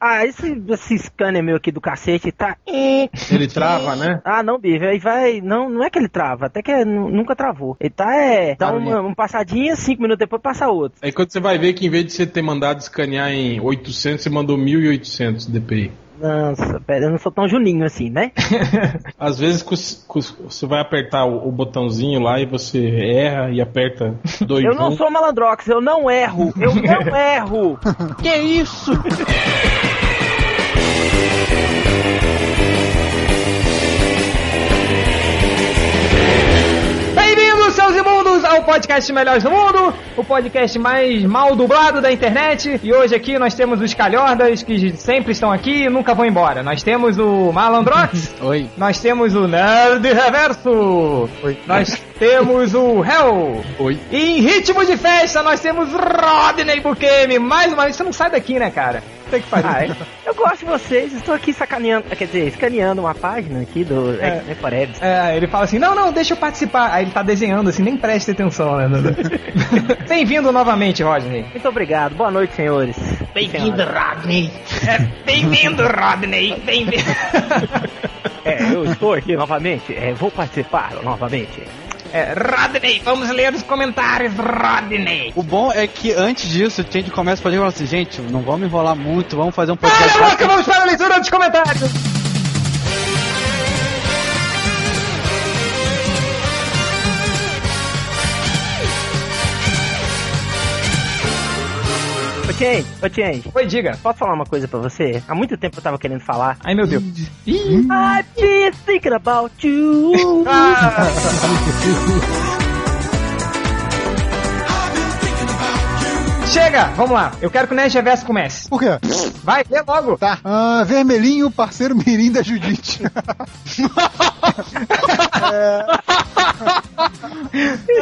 Ah, esse, esse scanner meu aqui do cacete tá. Ele trava, né? Ah, não, bicho, aí vai. Não, não é que ele trava, até que é, nu- nunca travou. Ele tá, é. Dá uma, um passadinha, cinco minutos depois passa outro. Aí quando você vai ver que em vez de você ter mandado escanear em 800, você mandou 1800 dpi. Nossa, pera, eu não sou tão juninho assim, né? Às vezes você vai apertar o, botãozinho lá e você erra e aperta 2 Eu não sou malandrox, eu não erro, eu não erro. Que isso? Bem-vindos, seus imundos, ao podcast Melhores do Mundo, o podcast mais mal dublado da internet. E hoje aqui nós temos os calhordas que sempre estão aqui e nunca vão embora. Nós temos o Malandrox, Oi. nós temos o Nerd Reverso, nós temos o Hell. Oi. E em ritmo de festa nós temos Rodney Bukemi. Mais uma vez, você não sai daqui, né, cara? Tem que fazer. Ah, é. eu gosto de vocês, estou aqui sacaneando, quer dizer, escaneando uma página aqui do É. é. Forever. É, ele fala assim, não, não, deixa eu participar. Aí ele tá desenhando assim, nem preste atenção, né? Bem-vindo novamente, Rodney. Muito obrigado, boa noite, senhores. Bem-vindo, Rodney. É, bem-vindo, Rodney. Bem-vindo. É, eu estou aqui novamente, é, vou participar novamente. É, Rodney, vamos ler os comentários, Rodney. O bom é que antes disso, a gente começa a falar assim, gente, não vamos enrolar muito, vamos fazer um podcast. a boca, vamos para a leitura dos comentários. Ô, Change, ô, Change, Oi, diga. posso falar uma coisa pra você? Há muito tempo eu tava querendo falar. Ai, meu Deus. I've been thinking about you. Ah, Chega, vamos lá. Eu quero que o Nerd Reverso comece. Por quê? Vai, lê logo. Tá. Ah, vermelhinho, parceiro mirim da Judite. É.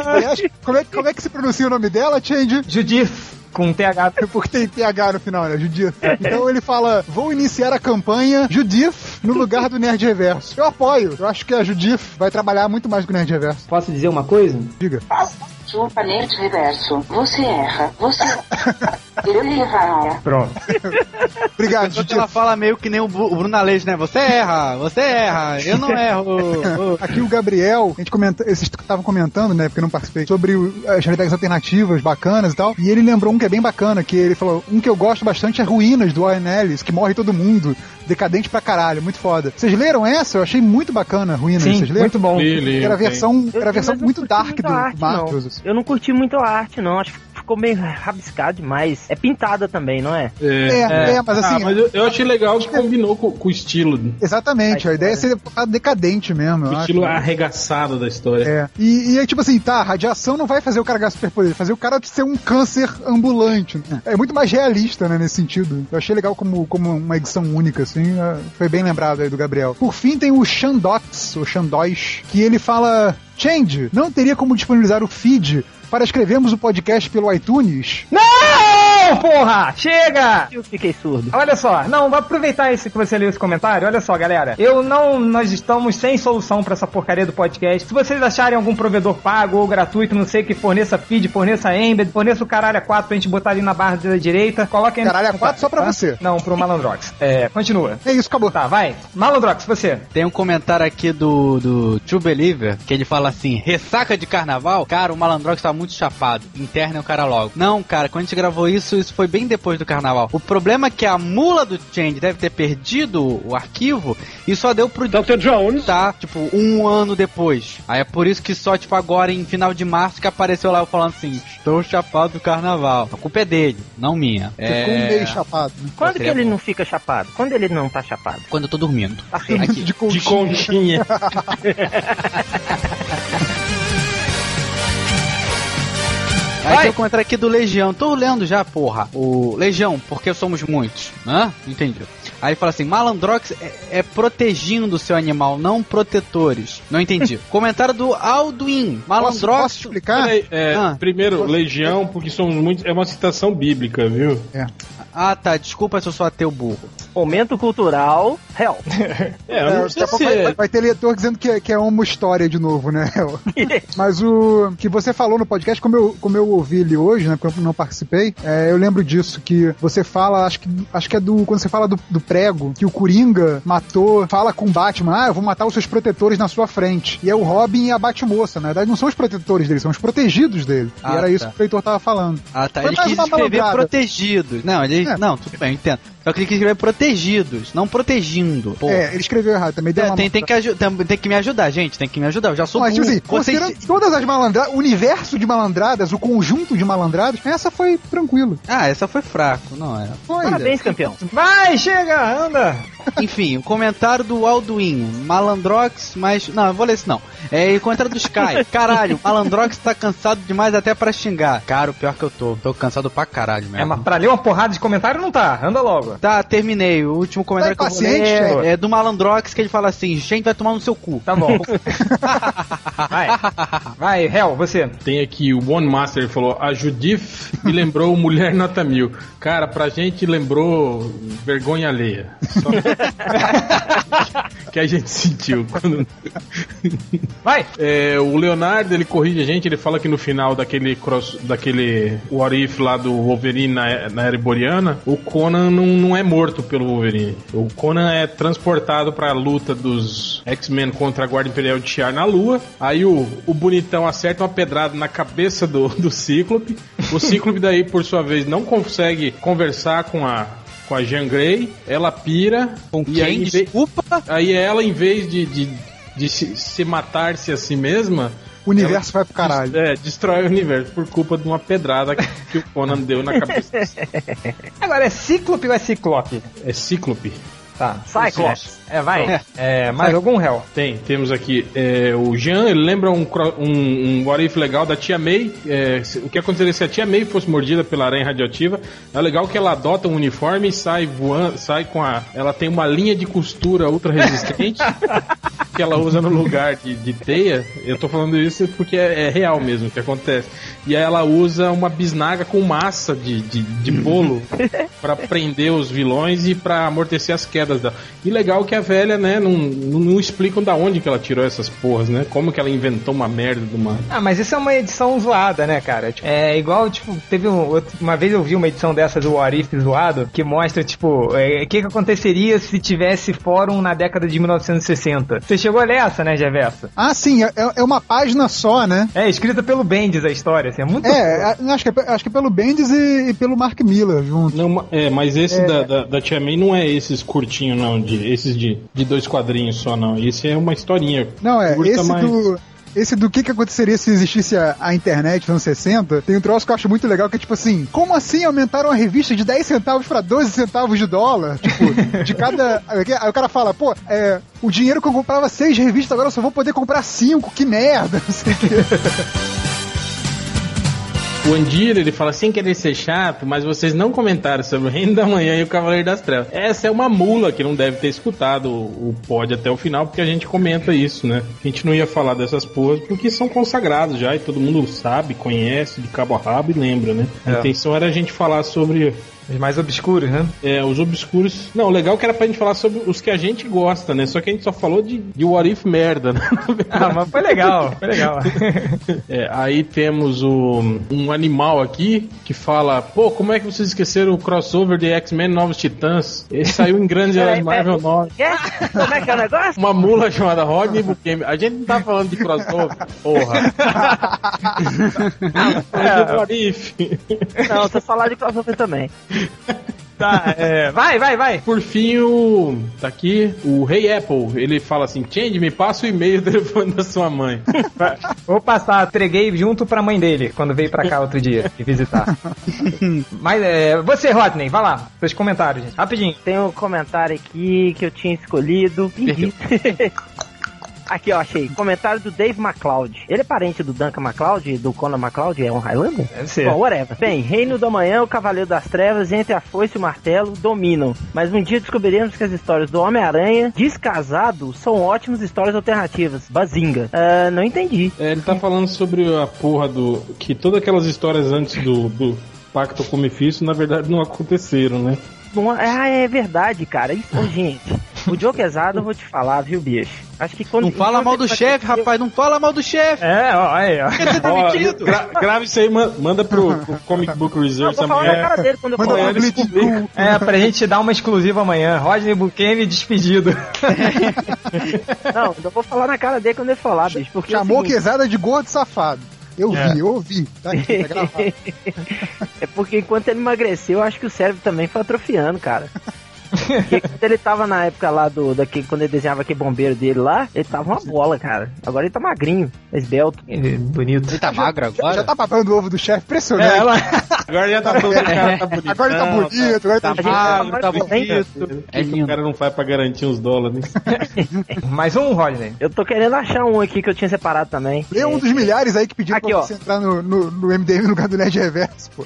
Aliás, como é, como é que se pronuncia o nome dela, Change? Judith, com TH. Porque tem TH no final, né? Judith. Então ele fala: vou iniciar a campanha Judith no lugar do Nerd Reverso. Eu apoio. Eu acho que a Judith vai trabalhar muito mais que o Nerd Reverso. Posso dizer uma coisa? Diga. Nerd reverso. Você erra. Você. Ele erra. Pronto. Obrigado, Só que Judith. ela fala meio que nem o Bruno Aleixo, né? Você erra, você erra, eu não erro. Aqui o Gabriel, a gente comenta, esses estavam comentando, né, porque eu não participei, sobre as realidades alternativas bacanas e tal, e ele lembrou um que é bem bacana, que ele falou, um que eu gosto bastante é Ruínas, do Warren Ellis, que morre todo mundo, decadente pra caralho, muito foda. Vocês leram essa? Eu achei muito bacana, Ruínas, Sim, vocês leram? muito bom. Li, li, Era a versão, era a versão muito dark do a Eu não curti muito a arte, não. Acho que ficou meio rabiscado demais. É pintada também, não é? É, é, mas assim, Ah, mas eu, eu achei legal que combinou com, com o estilo, o exatamente, a ideia é ser decadente mesmo, acho. estilo arregaçado da história. É. E, e é tipo assim, tá, a radiação não vai fazer o cara ganhar superpoder, vai fazer o cara ser um câncer ambulante. né? É muito mais realista, né, nesse sentido. Eu achei legal como, como uma edição única, assim. é, Foi bem lembrado aí do Gabriel. Por fim, tem o Xandox, ou Xandóis, que ele fala: Change, não teria como disponibilizar o feed para escrevermos o podcast pelo iTunes? Não, porra! Chega! Eu fiquei surdo. Olha só, não, vou aproveitar esse que você leu esse comentário. Olha só, galera. Eu não. Nós estamos sem solução pra essa porcaria do podcast. Se vocês acharem algum provedor pago ou gratuito, não sei que forneça feed, forneça embed, forneça o caralho a 4 pra gente botar ali na barra da direita, no Caralho a comentário, quatro só pra tá? você. Não, pro Malandrox. É, continua. É isso, acabou. Tá, vai. Malandrox, você. Tem um comentário aqui do, do True Believer, que ele fala assim, ressaca de carnaval? Cara, o Malandrox tá muito chapado, interna o cara logo. Não, cara, quando a gente gravou isso, isso foi bem depois do carnaval. O problema é que a mula do Change deve ter perdido o arquivo e só deu pro Dr. Jones. tá, tipo, um ano depois. Aí é por isso que só, tipo, agora em final de março que apareceu lá eu falando assim, estou chapado do carnaval. A culpa é dele, não minha. Ficou um meio chapado. Né? Quando que ele bom. não fica chapado? Quando ele não tá chapado? Quando eu tô dormindo. Certo. Aqui. De De conchinha. Aí Vai. tem o comentário aqui do Legião. Tô lendo já, porra. O Legião, porque somos muitos. Hã? Entendi. Aí ele fala assim: Malandrox é, é protegindo o seu animal, não protetores. Não entendi. comentário do Alduin. Posso, Malandrox. posso explicar? Peraí, é, Ah. primeiro, Legião, porque somos muitos, é uma citação bíblica, viu? É. Ah, tá. Desculpa se eu sou ateu burro. Momento cultural, Hell. É, eu É, não daqui sei se... vai, vai ter leitor dizendo que, é- que é uma história de novo, né? Mas o que você falou no podcast, como eu, como eu ouvi ele hoje, né? Porque eu não participei, é, eu lembro disso, que você fala, acho que, acho que é do. Quando você fala do, do prego, que o Coringa matou, fala com o Batman, ah, eu vou matar os seus protetores na sua frente. E é o Robin e a Batmoça. Na verdade, não são os protetores dele, são os protegidos dele. Ah, e era isso tá. que o leitor tava falando. Ah, tá. Foi Ele quis escrever malandrada. protegidos. Não, ele. Não, tudo bem, eu. Só que ele quis escrever protegidos, não protegindo. Pô. É, ele escreveu errado também. Deu É, uma tem, tem, que tem, tem que me ajudar, gente. Tem que me ajudar. Eu já sou Mas, tipo assim, Vocês- considerando todas as malandradas, o universo de malandradas, o conjunto de malandradas, essa foi tranquilo. Ah, essa foi fraco, não é? Foi. Parabéns, campeão. Vai, chega, anda. Enfim, o comentário do Alduinho. Malandrox, mas. Não, eu vou ler isso não. É o comentário do Sky. Caralho, Malandrox tá cansado demais até pra xingar. Cara, o pior que eu tô. Tô cansado pra caralho É, mesmo. mas pra ler uma porrada de comentário não tá. Anda logo. Tá, terminei. O último comentário Tá que eu vou ler é, é do Malandrox que ele fala assim: gente vai tomar no seu cu. Tá bom. Vai. Vai, Hel, você. Tem aqui o One Master, ele falou, a Judith me lembrou Mulher Nota Mil. Cara, pra gente lembrou vergonha alheia. Só que a gente sentiu quando... Vai. É, o Leonardo, ele corrige a gente, ele fala que no final daquele cross, daquele What If lá do Wolverine na, na era boreana, o Conan não, não é morto pelo Wolverine. O Conan é transportado pra luta dos X-Men contra a Guarda Imperial de Shi'ar na Lua. Aí o, o bonitão acerta uma pedrada na cabeça do, do Cíclope. O Cíclope daí, por sua vez, não consegue conversar com a com a Jean Grey, ela pira Com aí, quem? em vez- Desculpa. Aí ela, em vez de, de, de se, se matar-se a si mesma, O universo vai pro caralho. é, destrói o universo por culpa de uma pedrada que, que o Conan deu na cabeça. Agora é Cíclope ou é Ciclope? É Cíclope. Tá. Cyclops. É, vai. É, mais algum, Hel? Tem, temos aqui é, o Jean, ele lembra um, um, um what if legal da tia May. é, o que aconteceria se a tia May fosse mordida pela aranha radioativa? É legal que ela adota um uniforme e sai voando, sai com a. Ela tem uma linha de costura ultra resistente que ela usa no lugar de, de teia. Eu tô falando isso porque é, é real mesmo o que acontece. E aí ela usa uma bisnaga com massa de, de, de bolo pra prender os vilões e pra amortecer as quedas dela. E legal que a velha, né, não, não, não explicam da onde que ela tirou essas porras, né? Como que ela inventou uma merda de uma. Ah, mas isso é uma edição zoada, né, cara? Tipo, É igual, tipo, teve um, uma vez eu vi uma edição dessa do What If zoado, que mostra, tipo, é, o que, que aconteceria se tivesse fórum na década de 1960. Você chegou a ler essa, né, Geverso? Ah, sim, é, é uma página só, né? É, escrita pelo Bendis a história, assim, é muito... É, a- acho que é, acho que é pelo Bendis e, e pelo Mark Miller junto. Não, é, mas esse da, da, da Tia May não é esses curtinhos, não, de, esses de, de dois quadrinhos só, não. Esse é uma historinha. Não, é, curta, esse mas- do. Esse do que, que aconteceria se existisse a, a internet nos anos 60, tem um troço que eu acho muito legal, que é tipo assim, como assim aumentaram a revista de 10 centavos pra 12 centavos de dólar? Tipo, de cada. Aí o cara fala, pô, é, o dinheiro que eu comprava seis revistas, agora eu só vou poder comprar cinco, que merda, não sei o quê. O Andir, ele fala sem querer ser chato, mas vocês não comentaram sobre o Reino da Manhã e o Cavaleiro das Trevas. Essa é uma mula que não deve ter escutado o, o pod até o final, porque a gente comenta isso, né? A gente não ia falar dessas porras porque são consagrados já e todo mundo sabe, conhece de cabo a rabo e lembra, né? A É. intenção era a gente falar sobre Os mais obscuros, né? é, os obscuros. Não, o legal é que era pra gente falar sobre os que a gente gosta, né? Só que a gente só falou de, de What If merda, né? Ah, mas foi legal, foi legal. É, aí temos o, um animal aqui que fala: pô, como é que vocês esqueceram o crossover de X-Men Novos Titãs? Esse saiu em grandes heróis Marvel 9. Quê? Como é que é o negócio? Uma mula chamada Rodney Buchanan. A gente não tá falando de crossover, porra. É de What If. Não, tô falando de crossover também. Tá, é, vai, vai, vai. Por fim, o. Tá aqui, o Rei Apple. Ele fala assim: Change, me passa o e-mail do telefone da sua mãe. Vou passar, entreguei junto pra mãe dele, quando veio pra cá outro dia, me visitar. Mas, é, você, Rodney, vai lá, seus comentários, gente, rapidinho. Tem um comentário aqui que eu tinha escolhido. Aqui, ó, achei. Comentário do Dave McCloud. Ele é parente do Duncan McCloud e do Conan McCloud? É um Highlander? Deve ser. Bom, whatever. Bem, Reino da Manhã, o Cavaleiro das Trevas, entre a foice e o martelo, dominam. Mas um dia descobriremos que as histórias do Homem-Aranha, descasado, são ótimas histórias alternativas. Bazinga. Ah, não entendi. É, ele tá falando sobre a porra do. Que todas aquelas histórias antes do. do pacto com o Mephisto, na verdade, não aconteceram, né? Bom, ah, é verdade, cara. Isso, gente, o Joe Quesada eu vou te falar, viu, bicho? Acho que quando. Não fala mal do chefe, rapaz, não fala mal do chefe. É, ó, aí, ó. Ó, demitido? gra grava isso aí, man- manda pro, pro Comic Book Research vou falar na amanhã. cara dele quando eu Manda falar. Blitz Blue. É, pra gente dar uma exclusiva amanhã. Rodney Buchanan despedido. Não, eu vou falar na cara dele quando ele falar, bicho. Porque é o Chamou seguinte, Quesada de gordo safado. Eu É. vi, eu ouvi. Tá aqui, tá gravado. É porque enquanto ele emagreceu, eu acho que o cérebro também foi atrofiando, cara. Porque quando ele tava na época lá do. Daqui, quando ele desenhava aquele bombeiro dele lá, ele tava uma bola, cara. Agora ele tá magrinho, esbelto. Bonito. Ele tá magro Já, agora? já tá papando o ovo do chefe, impressionante. É, ela... Agora já tá falando que o cara tá bonito. Agora ele tá bonito, agora Tá ele tá magro, tá tá bonito. O É que, o cara não faz pra garantir uns dólares? Mais um, Rodney. Eu tô querendo achar um aqui que eu tinha separado também. É um dos milhares aí que pediram Aqui, pra ó. você entrar no, no, no MDM no lugar do Nerd Reverso, pô.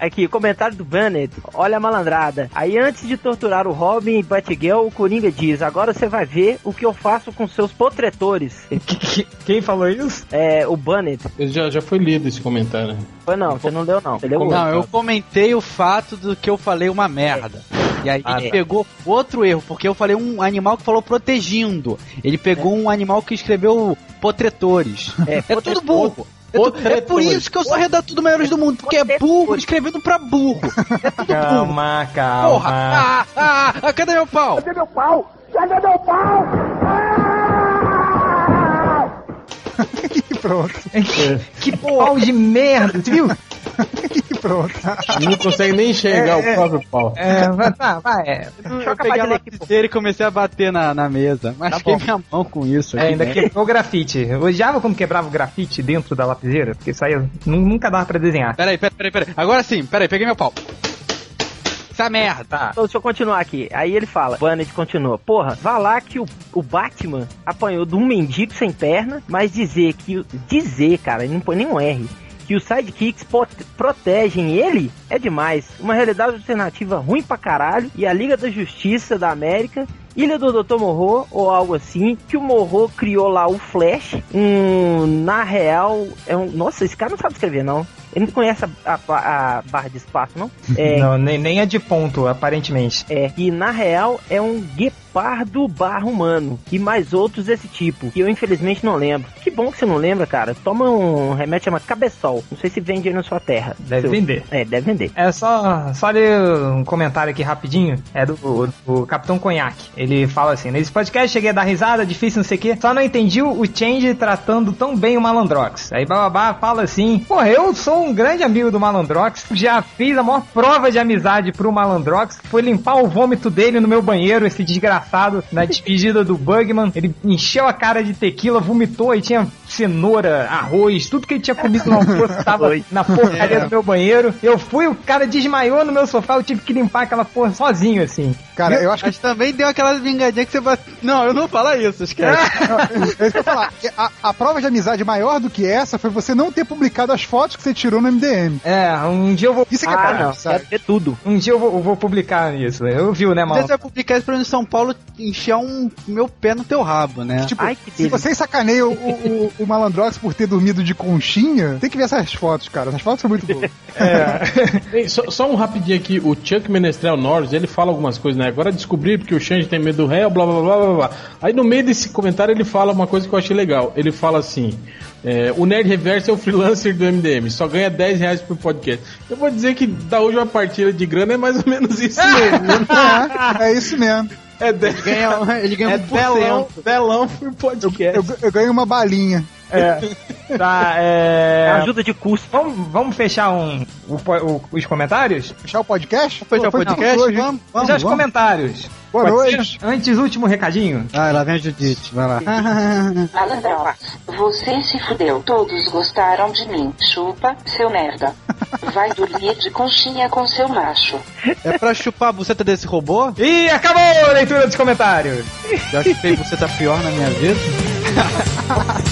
Aqui, o comentário do Bennett. Olha a malandrada. Aí antes de torturar o Robin e Batgirl, o Coringa diz: Agora você vai ver o que eu faço com seus potretores. Quem falou isso? É, o Bennett. Já, já foi lido esse comentário. Foi não, você não leu não. Você leu Não, outro. eu comentei o fato do que eu falei uma merda. E aí Ah, ele tá. pegou outro erro, porque eu falei um animal que falou protegindo. Ele pegou um animal que escreveu potretores. É, É tudo burro. É, tu- é por isso que eu sou redator do Maiores do Mundo, porque é burro escrevendo pra burro. É tudo burro. Calma, calma. Porra! Ah, ah, ah, cadê meu pau? E pronto, Que pau de merda, você viu? E pronto. Não consegue nem enxergar o próprio pau. É, vai, tá, vai. É, Eu acabar peguei a lapiseira e comecei a bater na, na mesa. Machuquei bom. minha mão com isso. É, aqui, ainda né? quebrou o grafite. Eu odiava quando quebrava o grafite dentro da lapiseira, porque isso aí eu nu- nunca dava pra desenhar. Peraí, peraí, peraí, peraí. Agora sim, peraí, peguei meu pau. Essa merda. Tá. Então, deixa eu continuar aqui. Aí ele fala, Bennett continua, porra, vá lá que o, o Batman apanhou de um mendigo sem perna, mas dizer que. Dizer, cara, ele não põe nenhum R. Que os sidekicks protegem ele é demais. Uma realidade alternativa ruim pra caralho. E a Liga da Justiça da América, Ilha do Dr. Morro, ou algo assim, que o Morro criou lá o Flash. Um, na real, é um. Nossa, esse cara não sabe escrever, não. Ele não conhece a, a- a barra de espaço, não? É, Não, nem, nem é de ponto, aparentemente. é, e na real é um guepardo barra humano. E mais outros desse tipo, que eu infelizmente não lembro. Que bom que você não lembra, cara. Toma um remédio chamado cabeçol. Não sei se vende aí na sua terra. Deve Seu- vender. É, deve vender. É só, só ler um comentário aqui rapidinho. É do, do Capitão Conhaque. Ele fala assim: Nesse podcast cheguei a dar risada, difícil, não sei o quê. Só não entendi o Change tratando tão bem o Malandrox. Aí Bababá fala assim: Porra, eu sou um grande amigo do Malandrox. Já fiz a maior prova de amizade pro Malandrox. Foi limpar o vômito dele no meu banheiro, esse desgraçado, na despedida do Bugman. Ele encheu a cara de tequila, vomitou e tinha cenoura, arroz, tudo que ele tinha comido no almoço tava na porcaria do meu banheiro. Eu fui, o cara desmaiou no meu sofá, eu tive que limpar aquela porra sozinho, assim. Cara, eu acho que Mas também deu aquela vingadinha que você vai. Não, eu não vou falar isso, esquece. É isso que eu ia falar. A, a prova de amizade maior do que essa foi você não ter publicado as fotos que você tirou no MDM. É, um dia eu vou. Isso é que é Ah, não. sabe? Deve ter tudo. Um dia eu vou, eu vou publicar isso. Eu viu, né, vezes você vai publicar isso pra mim em São Paulo enfiar um meu pé no teu rabo, né? Tipo, Ai, que se delícia. vocês sacaneiam o, o, o Malandrox por ter dormido de conchinha, tem que ver essas fotos, cara. Essas fotos são muito boas. Ei, só, só um rapidinho aqui, o Chuck Menestrel Norris, ele fala algumas coisas, né? Agora descobri porque o Xande tem medo do réu, blá blá blá blá blá. Aí no meio desse comentário ele fala uma coisa que eu achei legal. Ele fala assim: é, o Nerd Reverso é o freelancer do MDM, só ganha 10 reais por podcast. Eu vou dizer que da hoje uma partilha de grana é mais ou menos isso mesmo. É, é isso mesmo. É 10 Ganha, ele ganha É um delão. delão por podcast. Eu, eu ganho uma balinha. Tá, é. Ajuda de custo. Vamos, vamos fechar um, o o- os comentários? Fechar o podcast? Fechar o podcast? hoje. Vamos, Fechar vamos, os vamos. comentários. Boa Pode noite. ser? Antes, último recadinho. Ah, lá vem a Judite, vai lá. Malandrox, você se fudeu. Todos gostaram de mim. Chupa, seu merda. Vai dormir de conchinha com seu macho. É pra chupar a buceta desse robô? E acabou a leitura dos comentários. Já chupei buceta pior na minha vida.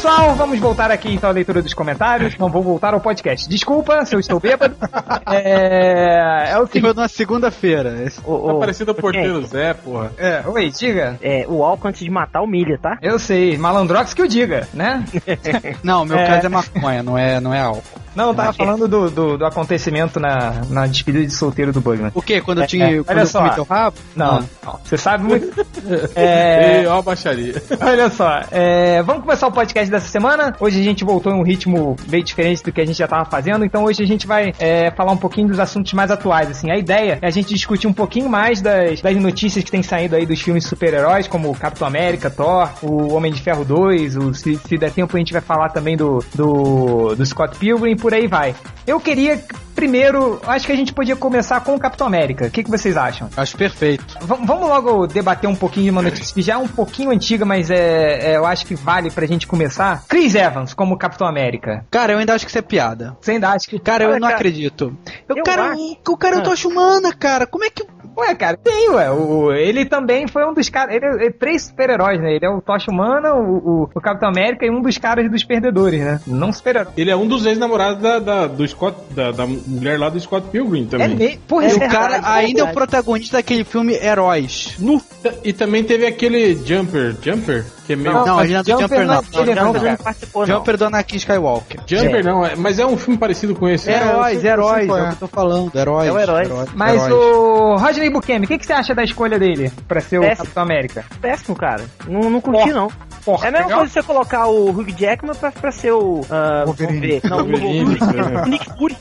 pessoal, vamos voltar aqui então à leitura dos comentários. Não vou voltar ao podcast. Desculpa se eu estou bêbado. É, é o que. Foi na segunda-feira. Ô, Tá ô, parecendo o ô, porteiro Zé, porra. É, oi, diga. É, o álcool antes de matar humilha, tá? Eu sei, malandrox que o diga, né? Não, meu É. caso é maconha, não é, não é álcool. Não, eu tava falando do, do, do acontecimento na, na despedida de solteiro do Bugman. O quê? Quando eu É, tinha. é, quando olha eu só. teu rabo? Não, Ah. não, você sabe muito. É, Ei, ó a baixaria. Olha só, é, vamos começar o podcast dessa semana. Hoje a gente voltou em um ritmo bem diferente do que a gente já estava fazendo, então hoje a gente vai é, falar um pouquinho dos assuntos mais atuais. Assim, a ideia é a gente discutir um pouquinho mais das, das notícias que têm saído aí dos filmes super-heróis, como Capitão América, Thor, o Homem de Ferro 2, o, se, se der tempo a gente vai falar também do, do, do Scott Pilgrim, por aí vai. Eu queria, primeiro, acho que a gente podia começar com o Capitão América. O que, que vocês acham? Acho perfeito. V- vamos logo debater um pouquinho de uma notícia que já é um pouquinho antiga, mas é, é, eu acho que vale pra gente começar. Chris Evans como Capitão América. Cara, eu ainda acho que isso é piada. Você ainda acha que. Cara, eu Olha, não cara, acredito. Eu, eu cara, acho- o, cara é um Ah. tocha humana, cara. Como é que. Ué, cara, tem, ué. O, ele também foi um dos caras. Ele é, é três super-heróis, né? Ele é o Tocha Humana, o, o, o Capitão América e um dos caras dos perdedores, né? Não super-herói. Ele é um dos ex-namorados da, da- do Scott, da, da mulher lá do Scott Pilgrim É também. meio. Porra, E esse o cara verdade, ainda é o protagonista daquele filme Heróis. No- e também teve aquele Jumper, Jumper, que é meio... Não, não é do Jumper não é não. Não, não, não, participou, não. Jumper do Anakin Skywalker. Jumper não, é- mas é um filme parecido com esse. É, Heróis, eu heróis, é é. o que eu tô falando. Heróis. É o herói. Mas heróis. o Rodney Bukemi, o que, que você acha da escolha dele pra ser o Péssimo. Capitão América? Péssimo, cara. Não, não curti, Porra. não. Porra, É a mesma legal? coisa você colocar o Hugh Jackman pra, pra ser o. vamos Wolverine. ver. Não, o, Wolverine, o, o Nick Fury.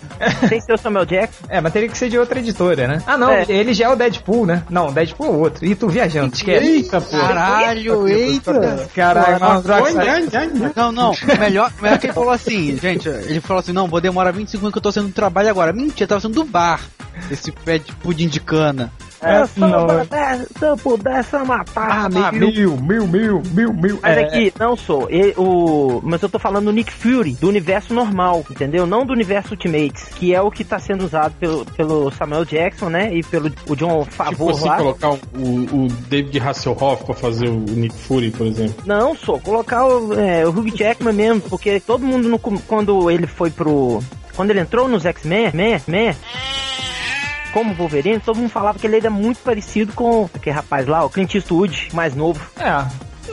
Sem ser o Samuel Jackson. É, mas teria que ser de outra editora, né? Ah, não, É. ele já é o Deadpool, né? Não, Deadpool é o outro. E tu viajando, esquece. Eita, pô. Caralho, eita. Caralho, Malandrox. Não, não, melhor, melhor que ele falou assim, gente, ele falou assim, não, vou demorar 20 segundos que eu tô saindo do trabalho agora. Mentira, tava saindo do bar, esse pé de pudim de cana. É, se, eu não. pudesse, se eu pudesse eu matava Ah, mil. mil, mil, mil, mil, mil. Mas É, aqui, não sou. E- o, mas eu tô falando do Nick Fury, do universo normal, entendeu? Não do universo Ultimates, que é o que tá sendo usado pelo, pelo Samuel Jackson, né? E pelo o John Tipo Favor assim, lá. colocar o, o David Hasselhoff pra fazer o Nick Fury, por exemplo. Não, só colocar o, é, o Hugh Jackman mesmo, porque todo mundo no quando ele foi pro quando ele entrou nos X-Men, Man, Man, como Wolverine, todo mundo falava que ele era muito parecido com aquele rapaz lá, o Clint Eastwood, mais novo. é.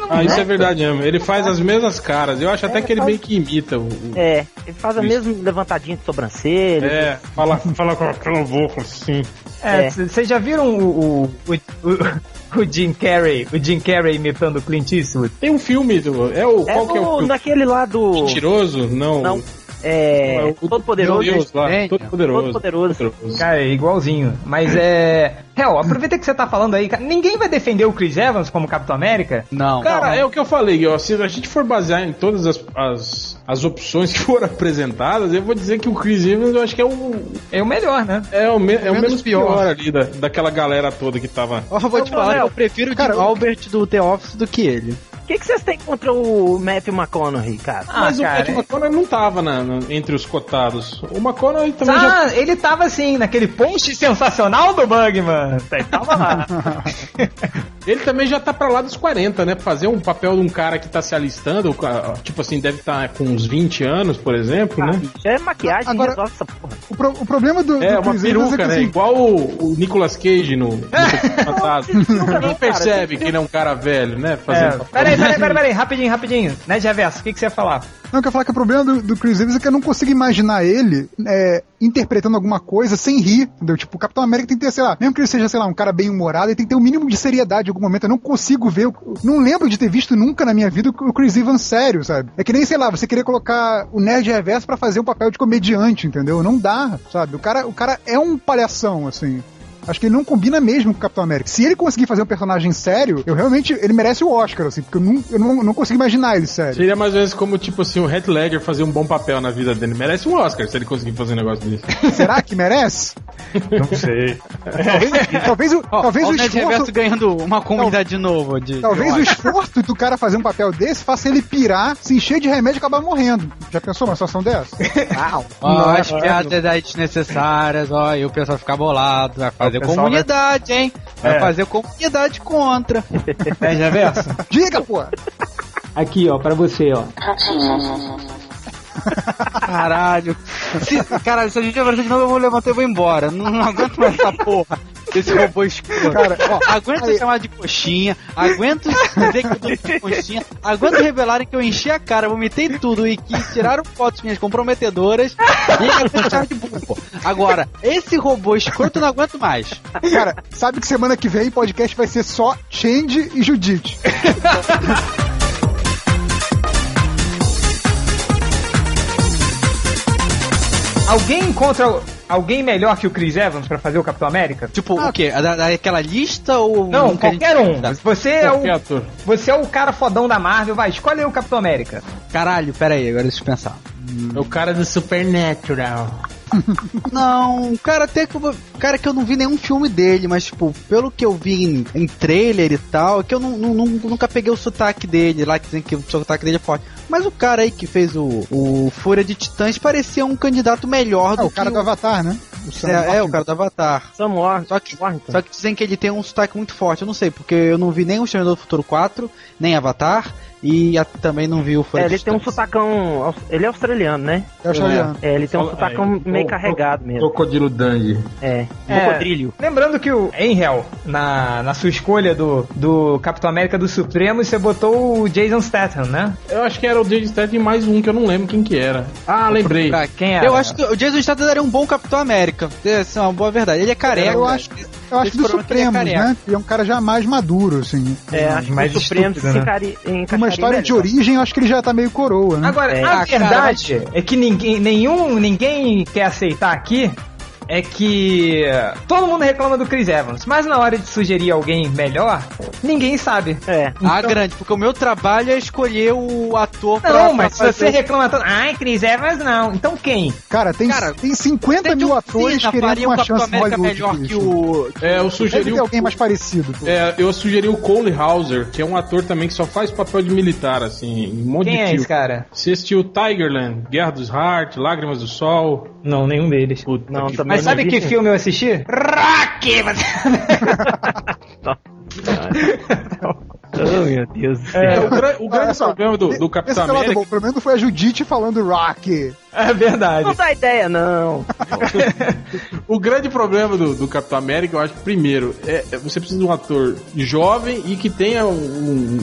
Ah, isso é verdade mesmo. Ele faz as mesmas caras. Eu acho até que ele meio que imita o. o- É, ele faz a Isso. mesma levantadinha de sobrancelha. É, fala, fala com aquela boca assim. É, É. vocês já viram o, o, o, o, o Jim Carrey, o Jim Carrey imitando o Clint Eastwood? Tem um filme do. É o. É qual que é o naquele lá do. Mentiroso? Não. Não. É. o- Todo Poderoso. Deus, lá. Tem. Todo poderoso. Todo Poderoso. Cara, é igualzinho. Mas é. Hel, aproveita que você tá falando aí, cara. Ninguém vai defender o Chris Evans como Capitão América? Não. Cara, é o que eu falei, ó, se a gente for basear em todas as, as, as opções que foram apresentadas, eu vou dizer que o Chris Evans eu acho que é o, É o melhor, né? é o, me- é o Menos menos pior, pior. ali da, daquela galera toda que tava. Ó, eu vou te falar que Léo, eu prefiro o cara, Albert do The Office do que ele. O que, vocês têm contra o Matthew McConaughey, cara? Ah, Mas o cara, Matt é- McConaughey não tava na- na- entre os cotados. O McConaughey também já. Ah, ele tava assim, naquele post sensacional do Bugman. Ele tava lá. Ele também já tá pra lá dos 40, né? Fazer um papel de um cara que tá se alistando, tipo assim, deve estar com uns 20 anos, por exemplo, né? Isso é maquiagem Agora- resolve essa porra. O, pro- o problema do, É, do uma Evans peruca, é que, né? assim, Igual o, o Nicolas Cage no, no. Ninguém percebe que ele é um cara velho, né? É, Fazendo papel. peraí, peraí, peraí, peraí, rapidinho, rapidinho. Né, Reverso, o que, que você ia falar? Não, eu quero falar que o problema do, do Chris Evans é que eu não consigo imaginar ele é, interpretando alguma coisa sem rir, entendeu? Tipo, o Capitão América tem que ter, sei lá, mesmo que ele seja, sei lá, um cara bem humorado, ele tem que ter um mínimo de seriedade em algum momento. Eu não consigo ver, não lembro de ter visto nunca na minha vida o Chris Evans sério, sabe? É que nem, sei lá, você querer colocar o Nerd Reverso pra fazer um papel de comediante, entendeu? Não dá, sabe? O cara, o cara é um palhação, assim. Acho que ele não combina mesmo com o Capitão América. Se ele conseguir fazer um personagem sério, eu realmente. Ele merece o Oscar, assim, porque eu não, eu não, não consigo imaginar ele sério. Seria mais ou menos como, tipo assim, o Heath Ledger fazer um bom papel na vida dele. Merece um Oscar se ele conseguir fazer um negócio desse. Será que merece? Não sei. Talvez, talvez, o, Ó, talvez o esforço. Ganhando uma comunidade de novo. De, Talvez de o esforço do cara fazer um papel desse faça ele pirar, se encher de remédio e acabar morrendo. Já pensou uma situação dessa? Ó, as Não, piadas aí desnecessárias, ó, e o pessoal ficar bolado, vai fazer Pessoal comunidade, hein? Vai É. fazer comunidade contra. Né, Reverso? Diga, pô! Aqui, ó, pra você, ó. Caralho. Se, caralho, se a gente aparecer de novo, eu vou levantar e vou embora. Não, não aguento mais essa porra. Esse robô escuro. Cara, ó, aguento aí- chamar de coxinha, aguento dizer que eu tô de coxinha, aguento revelarem que eu enchi a cara, vomitei tudo e que tiraram fotos minhas comprometedoras e aguento chamar de burro. Agora, esse robô escroto eu não aguento mais. Cara, sabe que semana que vem o podcast vai ser só Change e Judite. Alguém encontra alguém melhor que o Chris Evans pra fazer o Capitão América? Tipo, o quê? Da, daquela lista ou. Não, um gente- qualquer um. Você é, o, ator. você é o cara fodão da Marvel, vai, escolhe aí o Capitão América. Caralho, pera aí, agora deixa eu pensar. É o cara do Supernatural. Não, cara, até que eu, vou- cara que eu não vi nenhum filme dele, mas tipo, pelo que eu vi em, em trailer e tal, é que eu não, não- nunca peguei o sotaque dele, lá que dizem que o sotaque dele é forte. Mas o cara aí que fez o, o Fúria de Titãs parecia um candidato melhor Ah, do o cara do Avatar, né? O Sam é, é, o cara do Avatar. Sam War- Só que, só que dizem que ele tem um sotaque muito forte, eu não sei, porque eu não vi nem o Exterminador do Futuro 4, nem Avatar, e a- também não vi o Fúria É, de ele tem um Titãs. sotacão. Ele é australiano, né? É Australiano. É, ele tem um Fala- sotacão meio carregado o- mesmo. Crocodilo Dandy. É, É. Cocodrilho. Lembrando que o Angel, na, na sua escolha do, do Capitão América do Supremo, você botou o Jason Statham, né? Eu acho que era o Jason Statham e mais um que eu não lembro quem que era. Ah, lembrei. Pra- Quem era? Eu acho que o Jason Statham daria um bom Capitão América. Essa é uma boa verdade. Ele é careca. Eu acho, eu acho Esse dos problema é que é né? Ele é um cara já mais maduro, assim. É, acho que mais o Supremo estúpido, se né? encari- Uma história de origem, eu acho que ele já tá meio coroa, né? Agora, É. a Ah, cara, verdade é que ninguém, nenhum, ninguém quer aceitar aqui é que todo mundo reclama do Chris Evans, mas na hora de sugerir alguém melhor, ninguém sabe. É. Ah, Então- grande, porque o meu trabalho é escolher o ator pra- Não, pra mas se você reclama tanto, ai, Chris Evans não. Então quem? Cara, tem, Cara, tem 50 Até mil atores Cena querendo uma um chance América Hollywood. melhor que o... É, eu sugeri o. alguém mais parecido. pô. É, eu sugeri o Cole Hauser, que é um ator também que só faz papel de militar, assim, um monte Quem de é filme. esse cara? Você assistiu Tigerland, Guerra dos Heart, Lágrimas do Sol. Não, nenhum deles. Puta Não, que também Mas sabe que filme eu assisti? Rock! Oh, meu Deus do céu. É, o, gra- o grande só, problema do, do Capitão é América. bom, pelo menos não foi a Judite falando Rock. É verdade. Não dá ideia, não. O grande problema do, do Capitão América, eu acho que primeiro, é, é você precisa de um ator jovem e que tenha um, um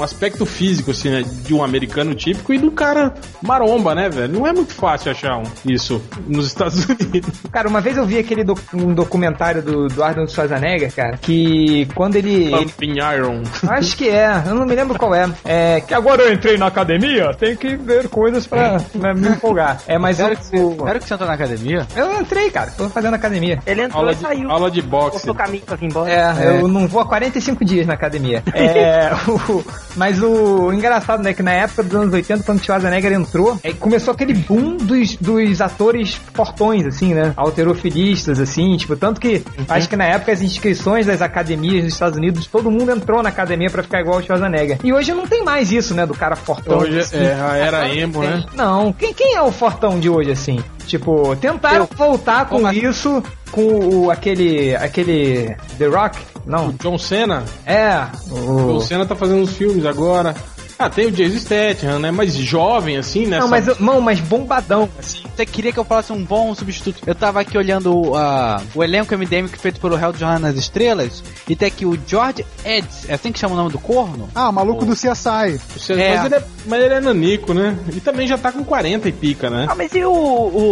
aspecto físico, assim, né? De um americano típico e do cara maromba, né, velho? Não é muito fácil achar um, isso nos Estados Unidos. Cara, uma vez eu vi aquele doc- um documentário do, do Arnold Schwarzenegger, cara, que quando ele, ele- Pumping Iron. Acho que é, eu não me lembro qual é. É que agora eu entrei na academia, tenho que ver coisas pra, pra me empolgar. É, mas Sério que, o, você, que você entrou na academia? eu entrei, cara, tô fazendo academia. Ele entrou Aula e de, saiu. aula de boxe. Cortou caminho pra vir embora. É, eu não vou há 45 dias na academia. É, o- mas o engraçado, né, que na época dos anos 80, quando o Schwarzenegger entrou, é, começou aquele boom dos, dos atores fortões, assim, né? Alterofilistas, assim, tipo, tanto que acho que na época as inscrições das academias nos Estados Unidos, todo mundo entrou na academia pra ficar igual o Schwarzenegger. E hoje não tem mais isso, né, do cara fortão. Hoje assim. é a era emo, né? Não, quem, quem é o fortão de hoje, assim? Tipo, tentaram voltar com isso com o, aquele, aquele The Rock? Não, O John Cena. é. O John. Cena tá fazendo uns filmes agora. Ah, tem o Jason Statham, né? Mas jovem, assim, né? Não, mas, não, mas bombadão, assim. Você queria que eu falasse um bom substituto? Eu tava aqui olhando ah, o elenco MDM feito pelo Hell Jornal nas Estrelas, e tem aqui o George Eds, é assim que chama o nome do corno? Ah, o maluco do CSI. Você- É. Mas, ele é, mas ele é nanico, né? E também já tá com 40 e pica, né? Ah, mas e o,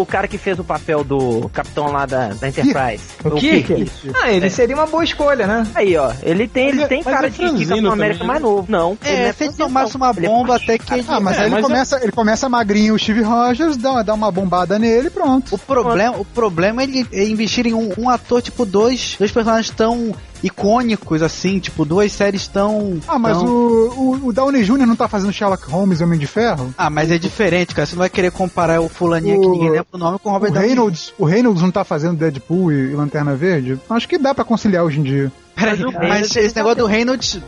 o cara que fez o papel do capitão lá da, da Enterprise? O Kirk? isso. Ah, ele seria uma boa escolha, né? Aí, ó, ele tem, ele é- tem mas cara é de, de franzino Capitão América também, mais né? novo. Não, É, se ele tomasse não. Uma é bomba até que ele... Ah, mas É, aí ele mas começa, ele começa magrinho o Steve Rogers, dá, dá uma bombada nele e pronto. O problema, o problema é ele é investir em um, um ator, tipo, dois, dois personagens tão icônicos, assim, tipo, duas séries tão... Ah, mas tão- o, o, o Downey Jr. não tá fazendo Sherlock Holmes e Homem de Ferro? Ah, mas é diferente, cara. Você não vai querer comparar o fulaninho que O- ninguém lembra o nome com o O Robert Downey. Reynolds, o Reynolds não tá fazendo Deadpool e, e Lanterna Verde? Acho que dá pra conciliar hoje em dia. Peraí, Mas esse negócio do Reynolds,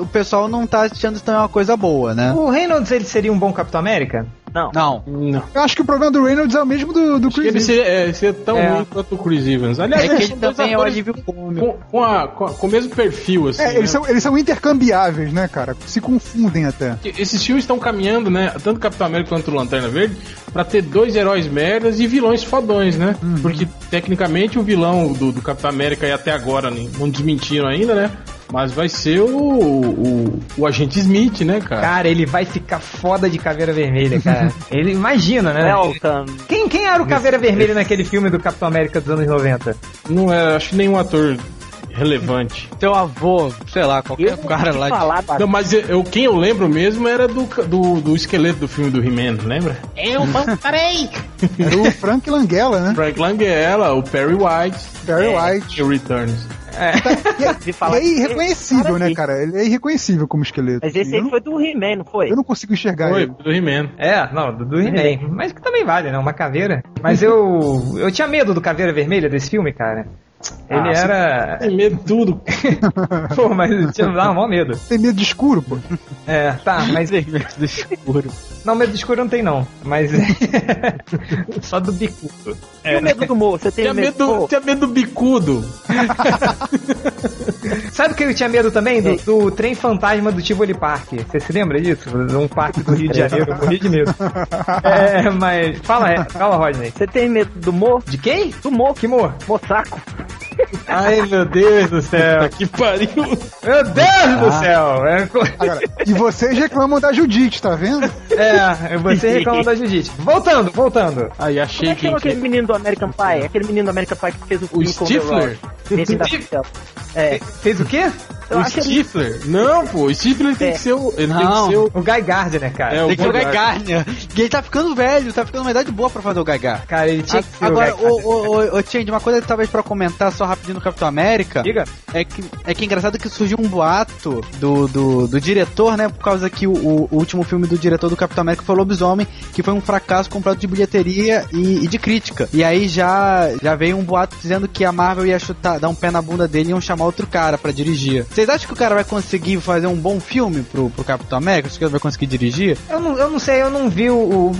o pessoal não tá achando isso também uma coisa boa, né? O Reynolds, ele seria um bom Capitão América? Não. Não. Não. Eu acho que o problema do Reynolds é o mesmo do, do Acho que Chris ele Evans. ser, é, ser tão É. ruim quanto o Chris Evans. Aliás, É que eles ele também é o alívio cômico. com, com, a- com, a- com o mesmo perfil, assim. É, eles, né? são, eles são intercambiáveis, né, cara? Se confundem até. Esses filmes estão caminhando, né? Tanto Capitão América quanto o Lanterna Verde, pra ter dois heróis merdas e vilões fodões, né? Porque, tecnicamente, o vilão do, do Capitão América, e até agora, né, não desmentiram ainda, né? Mas vai ser o, o, o agente Smith, né, cara? Cara, ele vai ficar foda de caveira vermelha, cara. Ele imagina, né? Welcome. Quem, quem era o caveira vermelha naquele filme do Capitão América dos anos 90? Não é, acho que nenhum ator relevante. Teu avô, sei lá, qualquer Eu cara lá de... Não, mas eu, quem eu lembro mesmo era do, do, do esqueleto do filme do He-Man, lembra? Eu voltarei. Era o Frank Langella, né? Frank Langella, o Perry White, Barry e White. o Returns. De falar Ele é que- irreconhecível, né, aí. cara? Ele é irreconhecível como esqueleto. Mas esse eu, aí não, foi do He-Man, não foi? eu não consigo enxergar Foi, ele. do He-Man. É, não, do, do He-Man. Mas que também vale, né? Uma caveira. Mas eu. Eu tinha medo do caveira vermelha desse filme, cara. Ele Ah, era. Tem medo de tudo. Pô, mas tinha dava mó medo. Tem medo de escuro, pô. É, tá, mas. do escuro. Não, medo de escuro não tem, não. Mas. Só do bicudo. E o medo do morro? Você tem Tinha medo do medo, morro? tinha medo do bicudo. Sabe o que eu tinha medo também? Do, do trem fantasma do Tivoli Park. Você se lembra disso? Um parque do Rio de Janeiro. Eu morri de medo. É, mas. Fala, fala, Rodney. Você tem medo do morro? De quem? Do morro. Que morro? Moçaco. Ai, meu Deus do céu. Que pariu. Meu Deus do céu. É, Agora, e vocês reclamam da Judite, tá vendo? é, você reclama da Judite. Voltando, voltando. Aí Como achei é que chama aquele que... menino do American Pie? Aquele menino do American Pie que fez o The Stifler? Céu. É. Fez o quê? Eu O que Stifler? Não, pô, o Stifler tem É. que ser o. Ele tem Não. que ser o. O Guy Gardner, cara. É, o Tem que ser o Guy Gaigarnia. E ele tá ficando velho, tá ficando uma idade boa pra fazer o Gaigar. Cara, ele tinha que ser Agora, o Guy ô, Gardner. ô, ô, ô, Change, uma coisa que talvez pra comentar só rapidinho no Capitão América. Diga. É que, é que é engraçado que surgiu um boato do, do, do diretor, né? Por causa que o, o- o último filme do diretor do Capitão América foi Lobisomem, que foi um fracasso completo de bilheteria e, e de crítica. E aí já, já veio um boato dizendo que a Marvel ia chutar, dar um pé na bunda dele e iam chamar outro cara pra dirigir. Vocês acham que o cara vai conseguir fazer um bom filme pro, pro Capitão América? Acho que ele vai conseguir dirigir? Eu não, eu não sei, eu não vi o. o,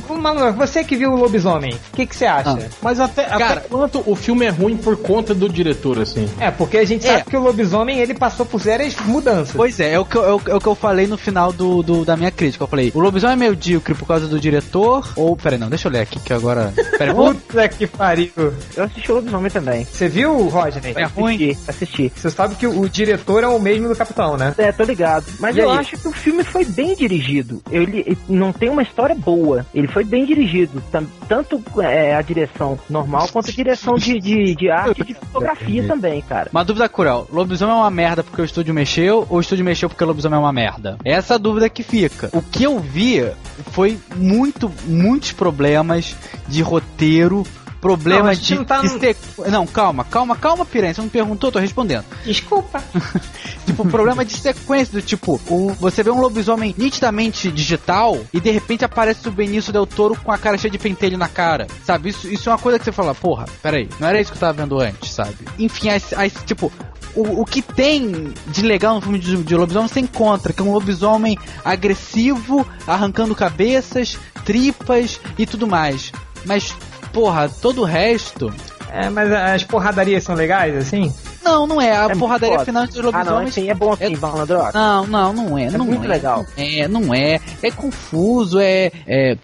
você que viu o Lobisomem, o que que você acha? Ah. Mas até, Cara- até quanto o filme é ruim por conta do diretor, assim? É, porque a gente É. sabe que o Lobisomem ele passou por sérias mudanças. Pois é, é o que, eu- é o, é o que eu falei no final do, do- da minha crítica. Eu falei, o lobisomem é medíocre por causa do diretor, ou... Peraí, não, deixa eu ler aqui, que agora... Peraí, vou... Puta que pariu. Eu assisti o Lobisomem também. Você viu, Rodney? É ruim? Assisti, assisti. Você sabe que o, o diretor é o mesmo do Capitão, né? É, tô ligado. Mas E eu aí? acho que o filme foi bem dirigido. Ele, ele não tem uma história boa. Ele foi bem dirigido. Tanto é, a direção normal quanto a direção de, de, de arte e de fotografia também, cara. Uma dúvida cruel, lobisomem é uma merda porque o estúdio mexeu, ou o estúdio mexeu porque o lobisomem é uma merda? Essa é dúvida que fica. O que eu vi foi muito, muitos problemas de roteiro, Não, problemas a gente de, não tá de no- sequ- Não, calma, calma, calma, piranha. Você não perguntou, eu tô respondendo. Desculpa. Tipo, problema de sequência, do tipo, o- você vê um lobisomem nitidamente digital e de repente aparece o Benício Del Toro com a cara cheia de pentelho na cara, sabe? Isso, isso é uma coisa que você fala, porra, peraí, não era isso que eu tava vendo antes, sabe? Enfim, aí, aí, tipo, o, o que tem de legal no filme de, de lobisomem você encontra, que é um lobisomem agressivo, arrancando cabeças, tripas e tudo mais. Mas, porra, todo o resto. É, mas as porradarias são legais, assim? Não, não é. A É porradaria foda. final dos Ah, não, lobisomens assim, é bom sim, É-. Não, não, não é. não muito é, legal. Não é, não é. É confuso, é. É.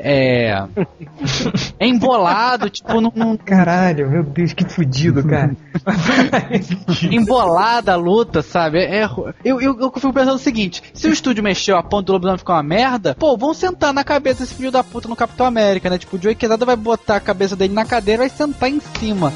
É, é embolado, tipo, não, não- Caralho, meu Deus, que fudido, cara. embolada a luta, sabe? É, é- eu, eu, eu fico pensando o seguinte: se o estúdio mexeu a ponto do lobisomem ficar uma merda, pô, vão sentar na cabeça desse filho da puta no Capitão América, né? Tipo, o Joey Quesada vai botar a cabeça dele na cadeira e vai sentar em cima.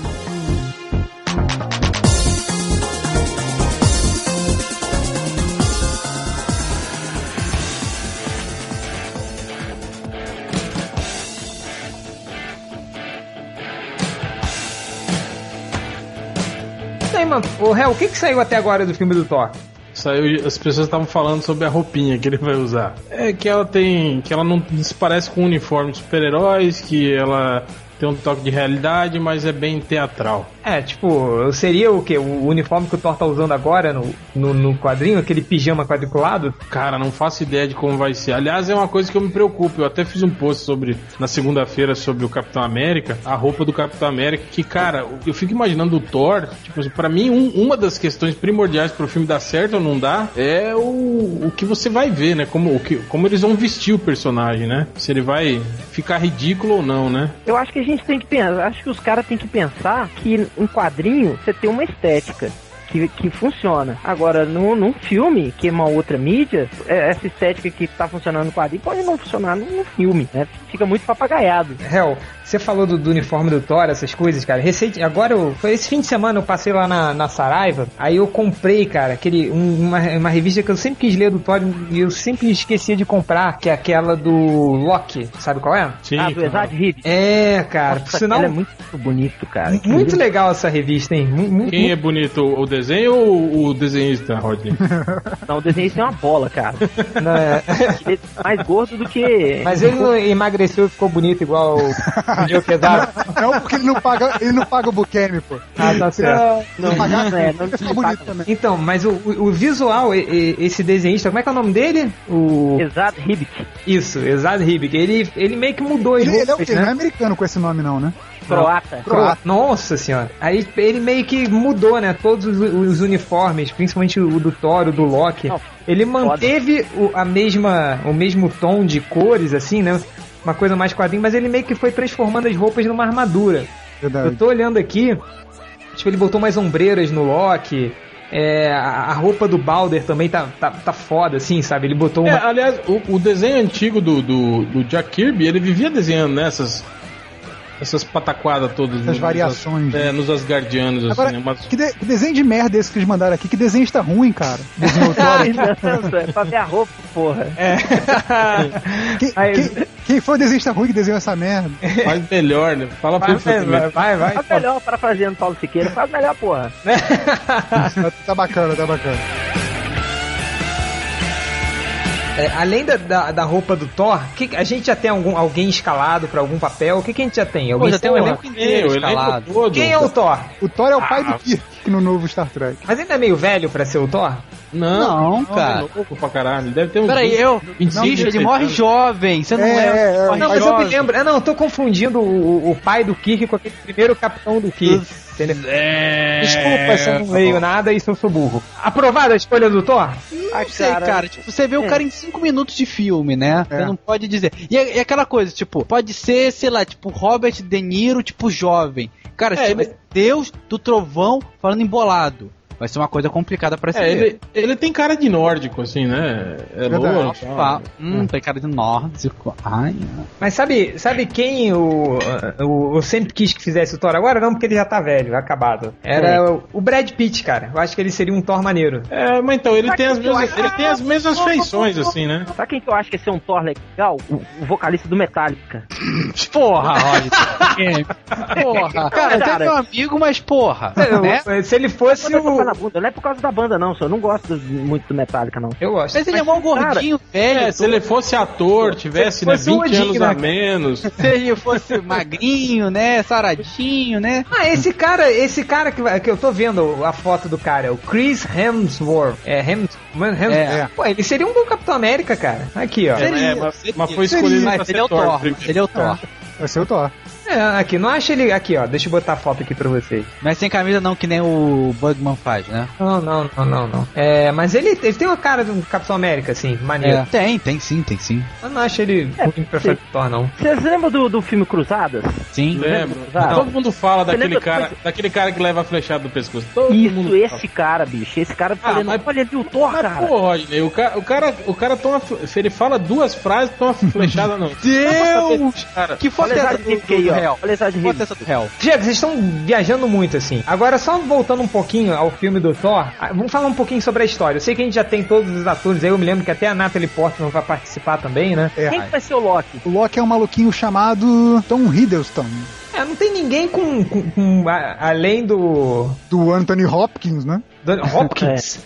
Ô, Hel, o que que saiu até agora do filme do Thor? Saiu, as pessoas estavam falando sobre a roupinha que ele vai usar. É que ela tem. que ela não se parece com o uniforme de super-heróis, que ela tem um toque de realidade, mas é bem teatral. É, tipo, seria o quê? O uniforme que o Thor tá usando agora no, no, no quadrinho, aquele pijama quadriculado? Cara, não faço ideia de como vai ser. Aliás, é uma coisa que eu me preocupo. Eu até fiz um post sobre na segunda-feira sobre o Capitão América, a roupa do Capitão América, que, cara, eu fico imaginando o Thor, tipo assim, pra mim, um- uma das questões primordiais pro filme dar certo ou não dar é o, o que você vai ver, né? Como, o que, como eles vão vestir o personagem, né? Se ele vai ficar ridículo ou não, né? Eu acho que a gente tem que pensar, acho que os caras têm que pensar que um quadrinho você tem uma estética. Que, que funciona. Agora, no, num filme, que é uma outra mídia, é- essa estética que tá funcionando no quadrinho pode não funcionar no, no filme, né? Fica muito papagaiado. Hell, você falou do, do uniforme do Thor, essas coisas, cara. Recente, agora, eu, foi esse fim de semana eu passei lá na, na Saraiva, aí eu comprei, cara, aquele, um- uma, uma revista que eu sempre quis ler do Thor e eu sempre esquecia de comprar, que é aquela do Loki, sabe qual é? Sim, ah, do. Exad Reed. É, cara, por Nossa, sinal, ela é muito bonito, cara. muito legal essa revista, hein? Quem é bonito, o desenho ou o desenhista, Rodney? Não, o desenho tem uma bola, cara. Não, é- Ele é mais gordo do que. Mas ele não emagreceu e ficou bonito igual o Joe Quesada. Não, porque ele não paga, ele não paga o Bukemi, pô. Ah, tá certo. Não, pagar, não é, não, ele fica bonito também. Então, mas o, o, visual, esse desenhista, como é que é o nome dele? O... Exato, Ribbit. Isso, Exad Ribic. Ele, ele meio que mudou as Ele, ele é o roupas, quê? Não é né? americano com esse nome, não, né? Croata. Croata. Nossa senhora. Aí ele meio que mudou, né? Todos os, os uniformes, principalmente o do Thor, o do Loki. Não, Ele manteve o, a mesma, o mesmo tom de cores, assim, né? Uma coisa mais quadrinho, mas ele meio que foi transformando as roupas numa armadura. Eu Verdade. tô olhando aqui, tipo, ele botou mais ombreiras no Loki. É, a roupa do Balder também tá, tá, tá foda, assim, sabe? Ele botou É, uma. aliás, o, o desenho antigo do, do, do Jack Kirby, ele vivia desenhando nessas essas pataquadas todas. Essas nos- variações, É, nos Asgardianos, assim, Agora, né? Mas- que, de- que desenho de merda é esse que eles mandaram aqui? Que desenho está ruim, cara. Desenho. Não, é pra ver a roupa, porra. quem, Aí- quem, quem foi o desenhista ruim que desenhou essa merda? faz melhor, né? Fala pro vai, vai, vai. Faz melhor, parafraseando Paulo Siqueira, faz melhor, porra. tá bacana, tá bacana. É, além da, da, da roupa do Thor, que, a gente já tem algum, alguém escalado pra algum papel? O que, que a gente já tem? Pô, Alguém já tem um Porra, elenco inteiro o elenco escalado. Quem é o Thor? O Thor é o pai do Kirk no novo Star Trek. Mas ele não é meio velho pra ser o Thor? Não, Não, cara. é novo pra caralho. Deve ter uns Peraí, 20, eu. 25, Bicho, ele 26 morre anos. jovem. Você não É, lembra? é, Não, mas eu me jovem. lembro. Ah, não, eu tô confundindo o, o- pai do Kirk com aquele primeiro capitão do Kirk. É... Desculpa se eu não leio nada e se eu sou burro. Aprovada a escolha do Thor? Não sei, cara. Tipo, você vê o É. cara em 5 minutos de filme, né? É. Você não pode dizer. E, é- e aquela coisa, tipo, pode ser, sei lá, tipo, Robert De Niro, tipo, jovem. Cara, É, tipo, ele- Deus do Trovão falando embolado. Vai ser uma coisa complicada pra se É, ele, ele tem cara de nórdico, assim, né? É louro. Hum, tem cara de nórdico. Ai, Mas sabe, sabe quem o, o, eu sempre quis que fizesse o Thor agora? Não, porque ele já tá velho, acabado. Era o, o Brad Pitt, cara. Eu acho que ele seria um Thor maneiro. É, mas então, ele tem, as eu mesmas, acho- ele tem as mesmas feições, assim, né? Sabe quem que eu acho que ia ser um Thor legal? O, o vocalista do Metallica. porra, Roger. porra. Cara, até Cara. meu amigo, mas porra. Eu- né? Se ele fosse o. na bunda. Não é por causa da banda, não, só. Eu não gosto muito do Metallica, não. Eu gosto. Mas ele é mó gordinho, velho. É, se ele fosse ator, tivesse né, fosse o 20 Odin, anos né, a menos. Se ele fosse magrinho, né? Saradinho, né? Ah, esse cara, esse cara que, que eu tô vendo a foto do cara, é o Chris Hemsworth. É, Hems, Man- Hems- É. Pô, ele seria um bom Capitão América, cara. Aqui, ó. É, mas- é, mas, mas foi escolhido Mas ele é o Thor. Thor. primeiro. Ele é o Thor. Vai ser o Thor. É, aqui, não acha ele. Aqui, ó. Deixa eu botar a foto aqui pra vocês. Mas sem camisa não, que nem o Bugman faz, né? Não, não, não, não, não. É, mas ele, ele tem uma cara de um Capitão América, assim, maneiro. É. Tem, tem sim, tem sim. Eu não acho ele É, muito perfeito Thor, não. Vocês lembram do, do filme Cruzadas? Sim. Lembro. Todo mundo fala daquele lembra cara, coisa- daquele cara que leva a flechada do pescoço. Todo Isso, mundo esse cara, bicho. Esse cara Ah, falando, mas- olha ali o Thor, Mas, cara. pô, Rodney, o cara, o cara, o cara toma, se ele fala duas frases, toma flechada não. Deus! Cara, Que foto é essa Olha essa de réu? Diego, vocês estão viajando muito, assim. Agora, só voltando um pouquinho ao filme do Thor, ah, vamos falar um pouquinho sobre a história. Eu sei que a gente já tem todos os atores aí, eu me lembro que até a Natalie Portman vai participar também, né? É. Quem que vai ser o Loki? O Loki é um maluquinho chamado Tom Hiddleston. É, É, não tem ninguém com, com- com- a- além do, Do Anthony Hopkins, né? do Hopkins,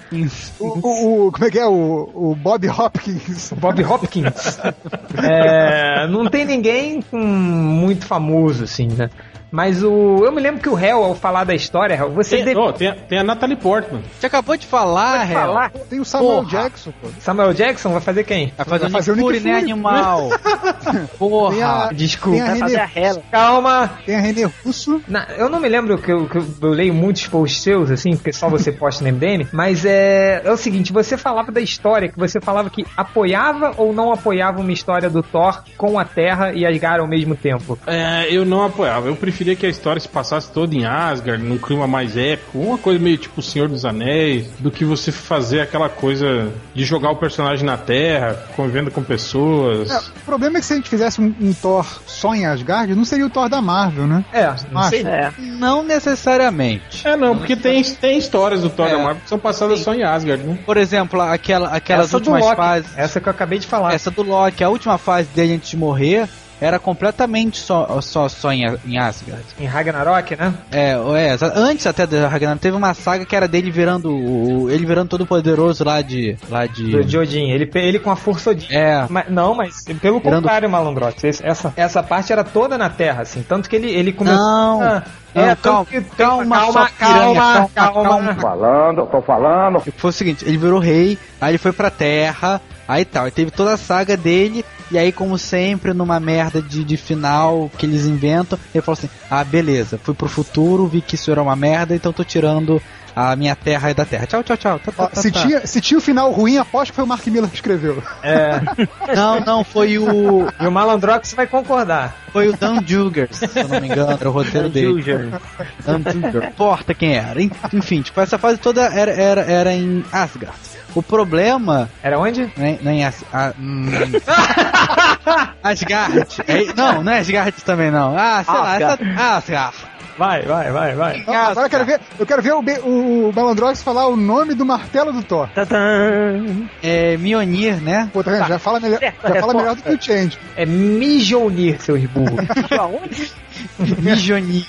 O, o- o- como é que é? O, o Bob Hopkins. Bob Hopkins. É, não tem ninguém com muito famoso assim, né? Mas o eu me lembro que o réu ao falar da história, Hel, você Tem, deve oh, tem, a- tem a Natalie Portman. Você acabou de falar, falar. Tem o Samuel Porra. Jackson, pô. Samuel Jackson vai fazer quem? Vai fazer, Vai fazer o Nick Fury, né, animal? Porra. a, Desculpa. tem a Vai fazer a René. Calma. tem a René Russo. Na- eu não me lembro que eu, que eu- eu leio muitos posts seus, assim, porque só você posta no MDM, mas é, é o seguinte, você falava da história, que você falava que apoiava ou não apoiava uma história do Thor com a Terra e Asgard ao mesmo tempo. É, eu não apoiava. Eu preferia que a história se passasse toda em Asgard, num clima mais épico, uma coisa meio tipo o Senhor dos Anéis, do que você fazer aquela coisa de jogar o personagem na Terra, convivendo com pessoas. É, o problema é que se a gente fizesse um, um Thor só em Asgard, não seria o Thor da Marvel, né? É, não sei. É. Não necessariamente. É, não, porque tem, tem histórias do Thor É. da Marvel que são passadas só em Asgard, né? Por exemplo, aquela, aquelas essa últimas fases. essa que eu acabei de falar. Essa do Loki, a última fase dele antes de morrer, era completamente só, só, só em, em Asgard. Em Ragnarok, né? É, é, antes até da Ragnarok teve uma saga que era dele virando o, ele virando todo poderoso lá de lá de Do de Odin. Ele, ele com a força Odin. É. Mas, não, mas pelo Virando- contrário, Malandrox. Essa, essa parte era toda na Terra, assim. Tanto que ele, ele começou. Não. Ah, Não, é, calma, que- calma, calma, piranha, calma, calma, calma, calma. Falando, tô falando. Foi o seguinte, ele virou rei, aí ele foi pra terra, aí tal, aí teve toda a saga dele, e aí como sempre, numa merda de, de final que eles inventam, ele falou assim, ah beleza, fui pro futuro, vi que isso era uma merda, então tô tirando a minha terra aí da terra. Tchau, tau, tchau. Tá, tá, Ó, tá, se, tá. Tinha, se tinha o final ruim, aposto que foi o Mark Miller que escreveu. É. Não, não, foi o. E o Malandrox vai concordar. Foi o Dan Jugers, se eu não me engano, era o roteiro dele. Dan Jugers. Importa quem era. En- Enfim, tipo, essa fase toda era, era, era em Asgard. O problema Era onde? Nem, nem As, a, hum. Asgard. É, não, não é Asgard também não. Ah, sei lá, essa, Asgard. Vai, vai, vai, vai. Então, agora eu quero ver, eu quero ver o, Be- o, Malandrox falar o nome do martelo do Thor. Tadã. É Mionir, né? Pô, tá vendo? Já fala melhor, Certa já fala resposta. melhor do que o Change. É Mijonir, seus burros. Aonde? Mionir.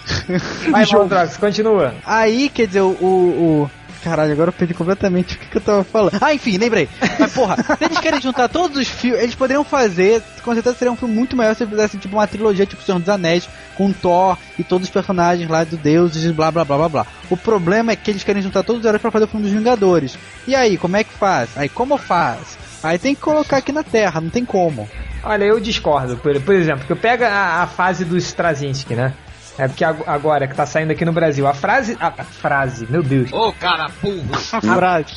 Vai, Malandrox, continua. Aí, quer dizer, o, o, o- Caralho, agora eu perdi completamente o que, que eu tava falando. Ah, enfim, lembrei. Mas porra, se eles querem juntar todos os filmes, eles poderiam fazer, com certeza seria um filme muito maior se eles fizessem tipo uma trilogia tipo Senhor dos Anéis, com Thor e todos os personagens lá do deuses e blá blá blá blá blá. O problema é que eles querem juntar todos os heróis pra fazer o filme dos Vingadores. E aí, como é que faz? Aí, como faz? Aí tem que colocar aqui na Terra, não tem como. Olha, eu discordo. Por, por exemplo, que eu pego a, a fase do Straczynski, né? É porque ag- agora que tá saindo aqui no Brasil, a frase. A, a frase, meu Deus. A frase.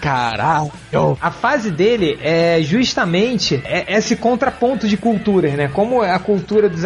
Caralho. A fase dele é justamente é- esse contraponto de culturas, né? Como a cultura dos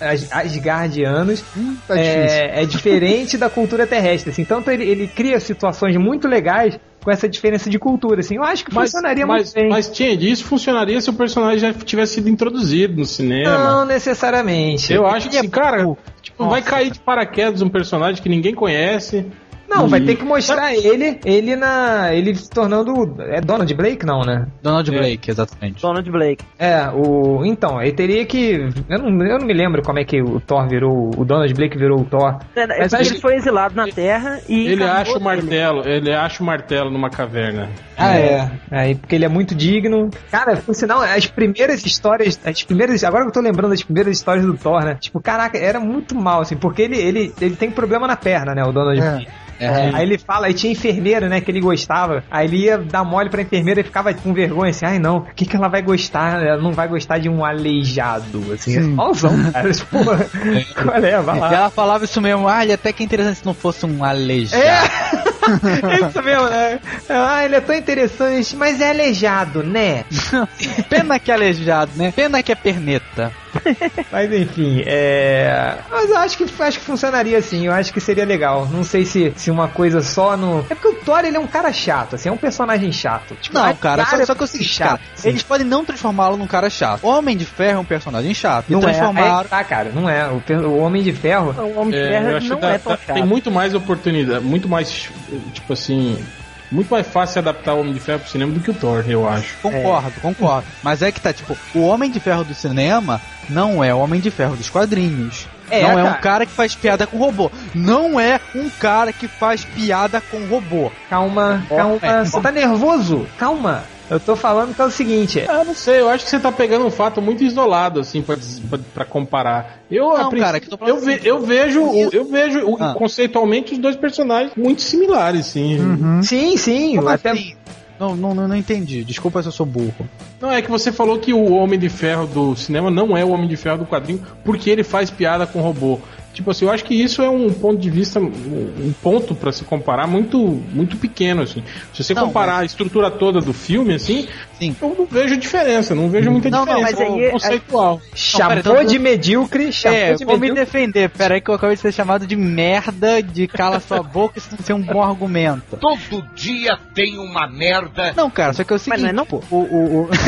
As- Asgardianos Tá difícil. é, é diferente da cultura terrestre. Assim. Tanto ele, ele cria situações muito legais com essa diferença de cultura. Assim. Eu acho que Mas, funcionaria mas, muito bem. mas tinha disso funcionaria se o personagem já tivesse sido introduzido no cinema. Não necessariamente. Eu acho que, é cara, tipo, vai cair de paraquedas um personagem que ninguém conhece. Não, E- vai ter que mostrar ele, ele na. ele se tornando. É Donald Blake, não, né? Donald É. Blake, exatamente. Donald Blake. É, o. Então, ele teria que. Eu não, eu não me lembro como é que o Thor virou. O Donald Blake virou o Thor. É, Mas porque acho ele foi exilado na Terra e. Ele acha o martelo, ele acha o martelo numa caverna. Ah, é. Aí, porque ele é muito digno. Cara, por sinal, as primeiras histórias. As primeiras. Agora que eu tô lembrando das primeiras histórias do Thor, né? Tipo, caraca, era muito mal, assim, porque ele, ele, ele tem problema na perna, né? O Donald É. Blake. É. Aí ele fala, aí tinha enfermeira, né, que ele gostava. Aí ele ia dar mole pra enfermeira e ficava com vergonha, assim, ai não, o que, que ela vai gostar? Ela não vai gostar de um aleijado, assim, é Sim. malzão, cara. Tipo, qual é? Vai E lá. ela falava isso mesmo, ah, ele até que é interessante se não fosse um aleijado. É isso mesmo, né? Ah, ele é tão interessante, mas é aleijado, né? Pena que é aleijado, né? Pena que é perneta. Mas enfim, é. Mas eu acho que acho que funcionaria assim, eu acho que seria legal. Não sei se, se uma coisa só no. É porque o Thor ele é um cara chato, assim, é um personagem chato. Tipo, Não, cara, só, só que é o seguinte, chato, cara, assim. eles podem não transformá-lo num cara chato. O Homem de Ferro é um personagem chato. Não é, transformaram. é, tá, cara, não é. O, o Homem de Ferro. O Homem de É, Ferro eu não é tão chato. tem muito mais oportunidade, muito mais, tipo assim, muito mais fácil adaptar o Homem de Ferro pro cinema do que o Thor, eu acho. Concordo, concordo. Mas é que tá, tipo, o Homem de Ferro do cinema não é o Homem de Ferro dos quadrinhos. É, não é cara. um cara que faz piada com robô. Não é um cara que faz piada com robô. Calma, calma. é. Você tá nervoso? Calma. Eu tô falando que é o seguinte. Ah, não sei, eu acho que você tá pegando um fato muito isolado, assim, pra, pra- pra comparar. Eu, Não, princ- cara, que eu eu, ve- eu vejo, o- eu vejo o- Ah. conceitualmente os dois personagens muito similares, sim. Uhum. Sim, sim. Como até... assim? Não, não, não, não entendi. Desculpa se eu sou burro. Não, é que você falou que o Homem de Ferro do cinema não é o Homem de Ferro do quadrinho porque ele faz piada com robô. Tipo assim, eu acho que isso é um ponto de vista, um ponto pra se comparar muito, muito pequeno, assim. Se você Não, comparar a estrutura toda do filme, assim, Sim. eu não vejo diferença, não vejo muita Não, não, diferença mas aí é- conceitual. Chamou Não, pera, então- de medíocre, chamou É, de vou me medíocre. defender. Pera aí que eu acabei de ser chamado de merda, de cala sua boca, isso não ser um bom argumento. Todo dia tem uma merda. Não, cara, só que é o seguinte... não é não, pô. O, o,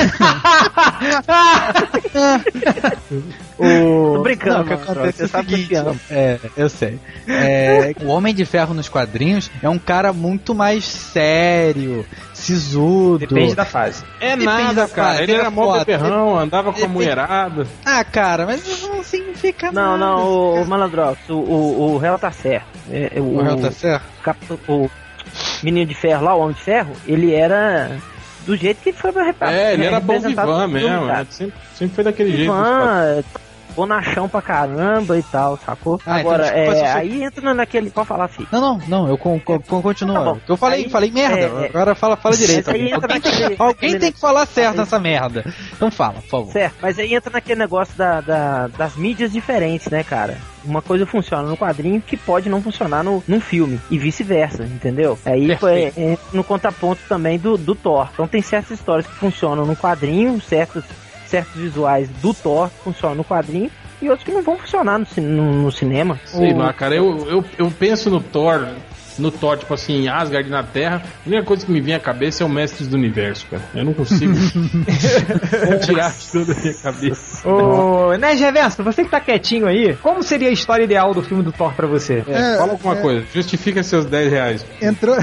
o... Tô brincando, Não, o que mano, acontece você é o sabe seguinte, eu é, eu sei. É, o Homem de Ferro nos quadrinhos é um cara muito mais sério, sisudo. Depende da fase. É Depende nada, da cara. fase, Ele é era mó foda. beberrão, andava com a mulherada. Ah, cara, mas isso não significa Não, nada. não, o, o Malandrox, o, o, o réu tá certo. É, é, o, O réu tá certo? Capitão- o menino de ferro lá, o homem de ferro, ele era do jeito que foi pra reparar. É, ele era bom representado vivan mesmo. cara. né? Sempre, sempre foi daquele jeito. Bonachão pra caramba e tal, sacou? Ah, então Agora, desculpa é, aí entra naquele. Pode falar, filho. Não, não, não, eu con, con, con- continuo. Tá eu falei, Aí, falei merda, é, é. agora fala, fala direito. Alguém, tem, naquele- alguém tem que falar certo nessa merda. Então fala, por favor. Certo, mas aí entra naquele negócio da, da- das mídias diferentes, né, cara? Uma coisa funciona no quadrinho que pode não funcionar no, num filme, e vice-versa, entendeu? Aí foi é, no contraponto também do, do Thor. Então tem certas histórias que funcionam no quadrinho, certos, certos visuais do Thor que funcionam no quadrinho, e outros que não vão funcionar no, no- no cinema. Sei O- lá, cara, eu, eu, eu penso no Thor, no Thor, tipo assim, em Asgard na Terra, a única coisa que me vem à cabeça é o Mestres do Universo, cara. Eu não consigo tirar aquilo da minha cabeça. Ô, né, Reverso, você que tá quietinho aí, como seria a história ideal do filme do Thor pra você? É, É, fala alguma é. coisa, justifica seus 10 reais. Entrou...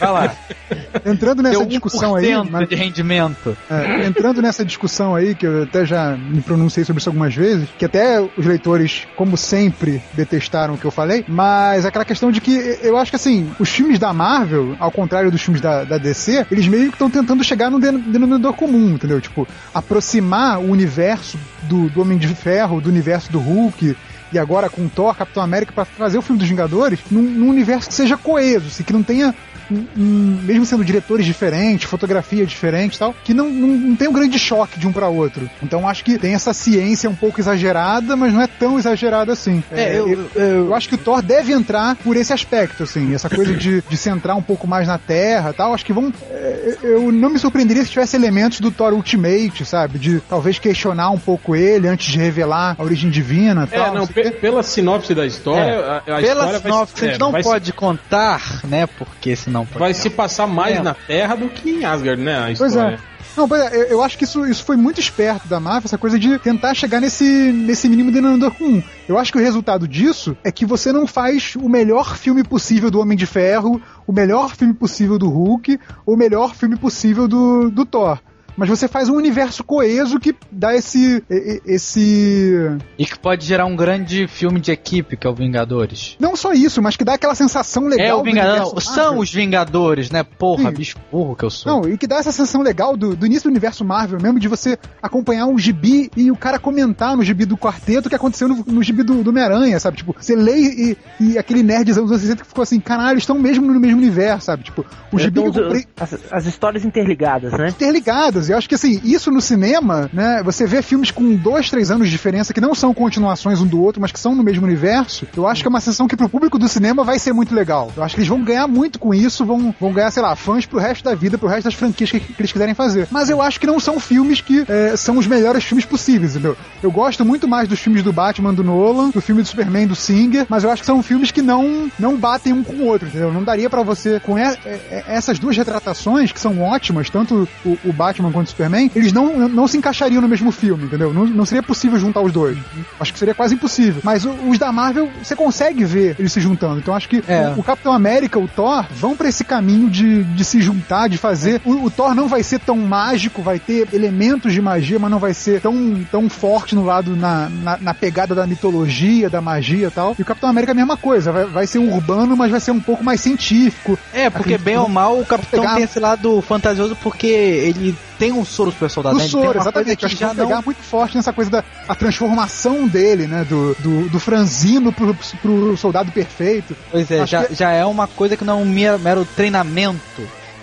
Vai lá. Entrando nessa discussão aí, 1% mas- de rendimento. É, entrando nessa discussão aí, que eu até já me pronunciei sobre isso algumas vezes, que até os leitores, como sempre, detestaram o que eu falei, mas aquela questão de que eu acho que assim, os filmes da Marvel, ao contrário dos filmes da, da DC, eles meio que estão tentando chegar num den- denominador comum, entendeu? Tipo, aproximar o universo do, do Homem de Ferro, do universo do Hulk. E agora com Thor, Capitão América, pra fazer o filme dos Vingadores num, num universo que seja coeso, assim, que não tenha um- um- mesmo sendo diretores diferentes, fotografia diferente e tal, que não, não, não tem um grande choque de um pra outro. Então acho que tem essa ciência um pouco exagerada, mas não é tão exagerada assim. É, eu- eu, eu acho que o Thor deve entrar por esse aspecto, assim, essa coisa de, de centrar um pouco mais na Terra e tal. Acho que vão. é, Eu não me surpreenderia se tivesse elementos do Thor Ultimate, sabe? De talvez questionar um pouco ele antes de revelar a origem divina e É, tal. não, pela sinopse da história, a, a Pela história sinopse, vai, a gente é, não vai se- pode contar, né? Porque senão pode vai se passar mais É. na Terra do que em Asgard, né? A Pois é. Não, pois é, eu, eu acho que isso, isso foi muito esperto da Marvel, essa coisa de tentar chegar nesse, nesse mínimo denominador comum. Eu acho que o resultado disso é que você não faz o melhor filme possível do Homem de Ferro, o melhor filme possível do Hulk, o melhor filme possível do, do Thor. Mas você faz um universo coeso que dá esse. esse. E que pode gerar um grande filme de equipe, que é o Vingadores. Não só isso, mas que dá aquela sensação legal. é o do Vingador. são os Vingadores, né? Porra, Sim. bicho burro que eu sou. Não, e que dá essa sensação legal do, do início do universo Marvel mesmo, de você acompanhar um gibi e o cara comentar no gibi do quarteto o que aconteceu no, no gibi do, do Homem-Aranha, sabe? Tipo, você lê e, e aquele nerd dos anos 60 que ficou assim, caralho, estão mesmo no mesmo universo, sabe? Tipo, o gibi que eu comprei as, as histórias interligadas, né? interligadas. E eu acho que assim, isso no cinema, né? Você vê filmes com dois, três anos de diferença que não são continuações um do outro, mas que são no mesmo universo. Eu acho que é uma sensação que pro público do cinema vai ser muito legal. Eu acho que eles vão ganhar muito com isso, vão, vão ganhar, sei lá, fãs pro resto da vida, pro resto das franquias que, que eles quiserem fazer. Mas eu acho que não são filmes que é, são os melhores filmes possíveis, entendeu? Eu gosto muito mais dos filmes do Batman do Nolan, do filme do Superman do Singer, mas eu acho que são filmes que não, não batem um com o outro, entendeu? Não daria pra você, com e- e- essas duas retratações, que são ótimas, tanto o, o Batman Batman contra o Superman, eles não, não se encaixariam no mesmo filme, entendeu? Não, não seria possível juntar os dois. Acho que seria quase impossível. Mas o- os da Marvel, você consegue ver eles se juntando. Então acho que É. o, o Capitão América, o Thor, vão pra esse caminho de, de se juntar, de fazer. O, o Thor não vai ser tão mágico, vai ter elementos de magia, mas não vai ser tão, tão forte no lado, na, na, na pegada da mitologia, da magia e tal. E o Capitão América é a mesma coisa, vai, vai ser urbano, mas vai ser um pouco mais científico. É, porque Acredito bem ou mal o Capitão pegar- tem esse lado fantasioso porque ele tem um soro super soldado. Do né? Tem soro, uma exatamente. coisa Acho que que pegar não... muito forte nessa coisa da a transformação dele, né? Do, do, do franzino pro, pro soldado perfeito. Pois é, Acho já, que- já é uma coisa que não é um mero, mero treinamento.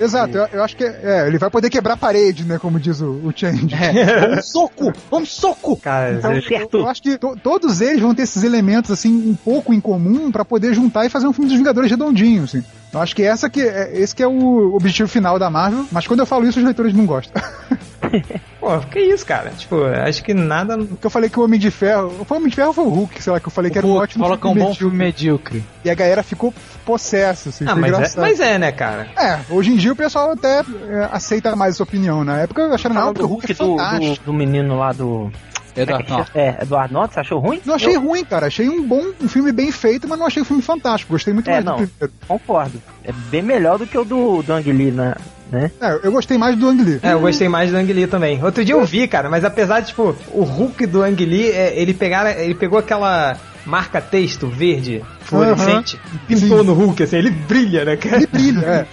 Exato, eu, eu acho que é, ele vai poder quebrar a parede, né? Como diz o, o Change. É, vamos soco! Vamos soco! Cara, Então, eu, certo. eu acho que to- todos eles vão ter esses elementos assim um pouco em comum pra poder juntar e fazer um filme dos Vingadores redondinho, assim. Eu acho que essa que é, esse que é o objetivo final da Marvel, mas quando eu falo isso os leitores não gostam. pô, que isso, cara? Tipo, acho que nada. Porque eu falei que o Homem de Ferro, foi o Homem de Ferro ou foi o Hulk, sei lá, que eu falei que era um ótimo é um bom medíocre. filme medíocre. E a galera ficou possessa, assim, Ah, foi mas é, mas é, né, cara? É, hoje em dia o pessoal até é, aceita mais essa opinião. Na época eu achava, não, porque do o Hulk é Hulk do, fantástico. do, do menino lá do. Eduardo Norton. É, Eduardo Norton, você achou ruim? Não achei ruim, cara. Achei um bom um filme bem feito, mas não achei um filme fantástico. Gostei muito É, mais não. do primeiro. Concordo. É bem melhor do que o do, do Ang Lee, né? né? É, eu gostei mais do Ang Lee. É, eu gostei mais do Ang Lee também. Outro dia eu vi, cara, mas apesar de, tipo, o Hulk do Ang Lee, é, ele, pegar, ele pegou aquela marca texto verde fluorescente e pintou Sim. no Hulk, assim, ele brilha, né, cara? Ele brilha, é.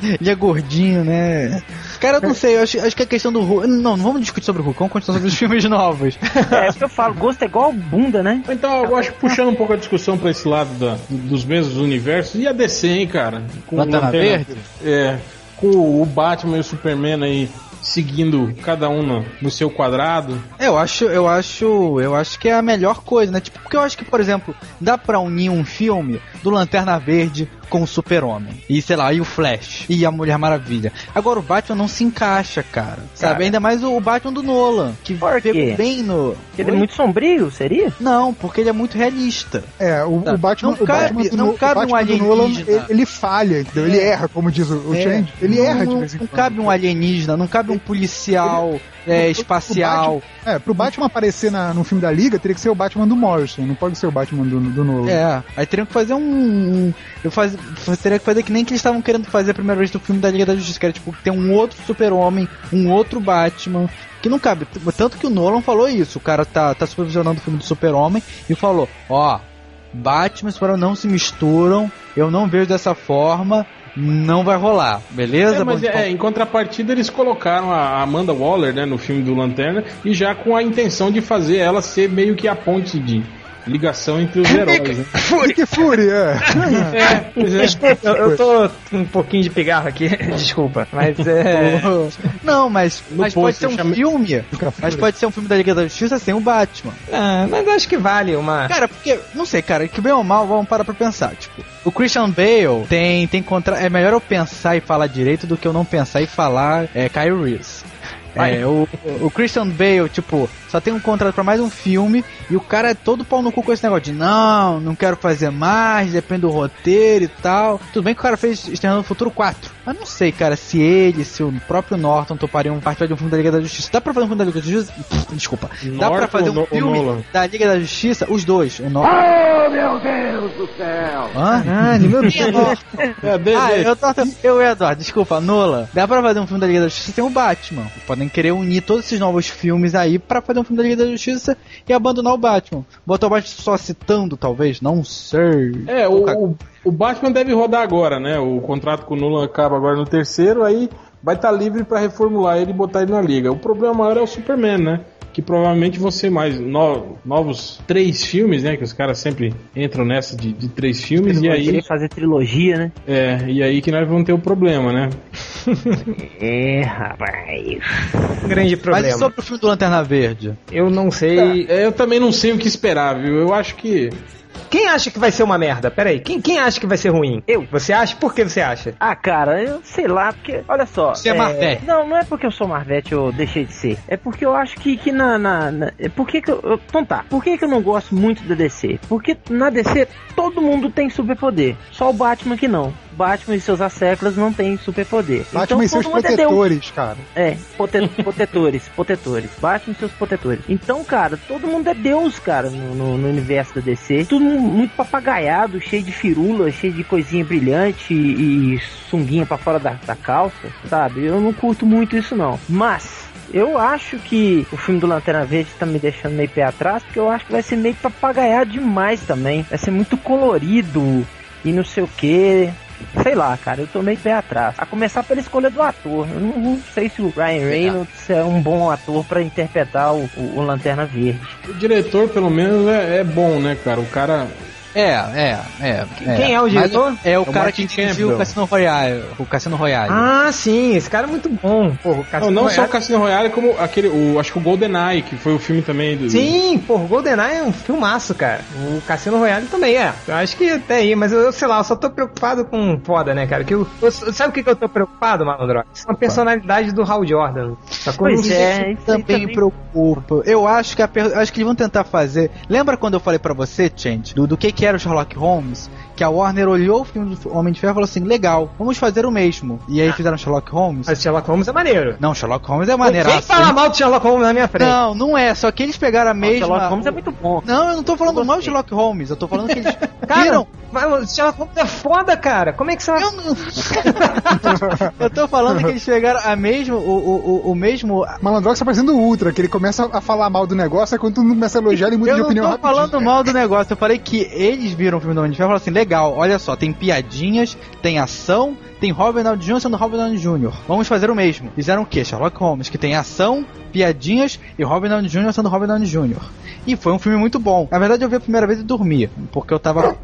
Ele é gordinho, né? Cara, eu não sei, eu acho, acho que a questão do Hulk. Não, não vamos discutir sobre o Hulk, vamos continuar sobre os filmes novos. É isso que eu falo, gosto é igual bunda, né? Então, eu acho que puxando um pouco a discussão pra esse lado da- dos mesmos universos, e a DC, hein, cara? Com Lanterna Verde? É, com o Batman e o Superman aí seguindo cada um no, no seu quadrado. É, eu acho, eu acho, eu acho que é a melhor coisa, né? Tipo, porque eu acho que, por exemplo, dá pra unir um filme do Lanterna Verde com o Super-Homem. E sei lá, e o Flash e a Mulher Maravilha. Agora o Batman não se encaixa, cara. Sabe? Cara. Ainda mais o, Batman do Nolan, que Por quê? pegou bem no Ele é Oi? muito sombrio, seria? Não, porque ele é muito realista. É, o, Tá. o Batman, Não o cabe- Batman do, não No- cabe um Batman do Nolan, alienígena. ele, ele falha, entendeu? Ele erra, como diz o, o É. Change. Ele não, erra de não, vez em não quando. cabe um alienígena, não cabe um policial é, espacial. pro Batman- é, pro Batman aparecer na, no filme da Liga, teria que ser o Batman do Morrison, não pode ser o Batman do, do Nolan. É, aí teriam que fazer um. um- eu faz, teria que fazer que nem que eles estavam querendo fazer a primeira vez do filme da Liga da Justiça, que era tipo ter um outro super-homem, um outro Batman. Que não cabe. Tanto que o Nolan falou isso. O cara tá, tá supervisionando o filme do Super-Homem e falou: Ó, Batman e Super-Homem não se misturam, eu não vejo dessa forma, não vai rolar, beleza? É, mas Bom, é, em contrapartida eles colocaram a Amanda Waller né, no filme do Lanterna e já com a intenção de fazer ela ser meio que a ponte de ligação entre os heróis. Né? Nick Fury, é. É, é. Eu, eu tô com um pouquinho de pigarro aqui, desculpa, mas é. Não, mas, No mas pode ser um chamei- filme. Mas pode ser um filme da Liga da Justiça sem o Batman. Ah, mas acho que vale uma. Cara, porque, não sei, cara, que bem ou mal, vamos parar pra pensar. Tipo, o Christian Bale tem, tem contra. É melhor eu pensar e falar direito do que eu não pensar e falar é, Kyle Reese. É, o, o Christian Bale, tipo, só tem um contrato pra mais um filme e o cara é todo pau no cu com esse negócio de não, não quero fazer mais, depende do roteiro e tal. Tudo bem que o cara fez Exterminador do Futuro 4. Mas não sei, cara, se ele, se o próprio Norton topariam participar de um filme da Liga da Justiça. Dá pra fazer um filme da Liga da Justiça? Desculpa. Dá pra Norton fazer um No- filme da Liga da Justiça? Os dois. O Norton. Oh, meu Deus do céu! Caralho, meu Deus. É Norton? É, de- Ah, eu, tô, eu Eduardo, desculpa, Nola. Dá pra fazer um filme da Liga da Justiça sem o Batman. Podem querer unir todos esses novos filmes aí pra fazer um filme da Liga da Justiça e abandonar o Batman. Botar o Batman só citando, talvez, não sei. É, o, o, Batman deve rodar agora, né? O contrato com o Nolan acaba agora no terceiro, aí vai estar livre pra reformular ele e botar ele na liga. O problema maior é o Superman, né? Que provavelmente vão ser mais no- novos três filmes, né? Que os caras sempre entram nessa de, de três filmes e aí, fazer trilogia, né? é, e aí que nós vamos ter o problema, né? É, rapaz. Grande Mas problema. e sobre o filme do Lanterna Verde? Eu não sei. É, eu também não sei o que esperar, viu? Eu acho que Quem acha que vai ser uma merda? Pera aí, quem, quem acha que vai ser ruim? Eu. Você acha? Por que você acha? Ah, cara, eu sei lá, porque, olha só. Você é Marvete. Não, não é porque eu sou Marvete eu deixei de ser. É porque eu acho que, que na. na, na é porque que eu, eu- Então tá. Por que, que eu não gosto muito da DC? Porque na DC todo mundo tem superpoder. Só o Batman que não. Batman e seus asseclas não têm superpoder. Batman então, e seus mundo é protetores, cara. É, pote- protetores, protetores. Batman e seus protetores. Então, cara, todo mundo é Deus, cara, no, no- no universo da DC. Tudo muito papagaiado, cheio de firula, cheio de coisinha brilhante e, e sunguinha pra fora da, da calça, sabe? Eu não curto muito isso, não. Mas. Eu acho que o filme do Lanterna Verde tá me deixando meio pé atrás, porque eu acho que vai ser meio papagaiado demais também. Vai ser muito colorido e não sei o que. Sei lá, cara, eu tô meio pé atrás. A começar pela escolha do ator. Eu não, não sei se o Ryan Reynolds é um bom ator pra interpretar o, o- o Lanterna Verde. O diretor, pelo menos, é, é bom, né, cara? O cara. É, é, é. Quem é o diretor? Mas É o o cara Martin que dirigiu Campbell. o Cassino Royale. O Cassino Royale. Ah, sim, esse cara é muito bom. Porra, o Não, Cassino não só o Royale- Cassino Royale, como aquele. O, acho que o GoldenEye, que foi o filme também do. Sim, pô, o GoldenEye é um filmaço, cara. O Cassino Royale também é. Eu acho que até aí, mas eu, eu sei lá, eu só tô preocupado com foda, né, cara? Que eu, eu- sabe o que, que eu tô preocupado, Malandro? Com a personalidade do Hal Jordan. Sacou? Pois Não- é, isso também me preocupa. Eu acho que a acho que eles vão tentar fazer. Lembra quando eu falei pra você, Change, do, do que que era o Sherlock Holmes? Que a Warner olhou o filme do Homem de Ferro e falou assim: legal, vamos fazer o mesmo. E aí fizeram Sherlock Holmes. Mas Sherlock Holmes é maneiro. Não, Sherlock Holmes é Quem maneiraço. fala mal de Sherlock Holmes na minha frente? Não, não é. Só que eles pegaram a O mesma. Sherlock Holmes é muito bom. Não, eu não tô falando Eu mal de. Sherlock Holmes. Eu tô falando que eles Cara, viram. mas o Sherlock Holmes é foda, cara. Como é que você vai... Eu não. eu tô falando que eles pegaram a mesmo, o, o, o, o mesmo. Malandrox tá parecendo o Ultra, que ele começa a falar mal do negócio, aí quando todo mundo começa a elogiar, ele muda Eu de não opinião tô rapidinho. falando mal do negócio, eu falei que eles viram o filme do Homem de Ferro e falaram assim: legal, olha só, tem piadinhas, tem ação, tem Robert Downey Jr. sendo Robert Downey Jr. Vamos fazer o mesmo. Fizeram o quê? Sherlock Holmes, que tem ação, piadinhas e Robert Downey Jr. sendo Robert Downey Jr. E foi um filme muito bom. Na verdade, eu vi a primeira vez e dormi, porque eu tava.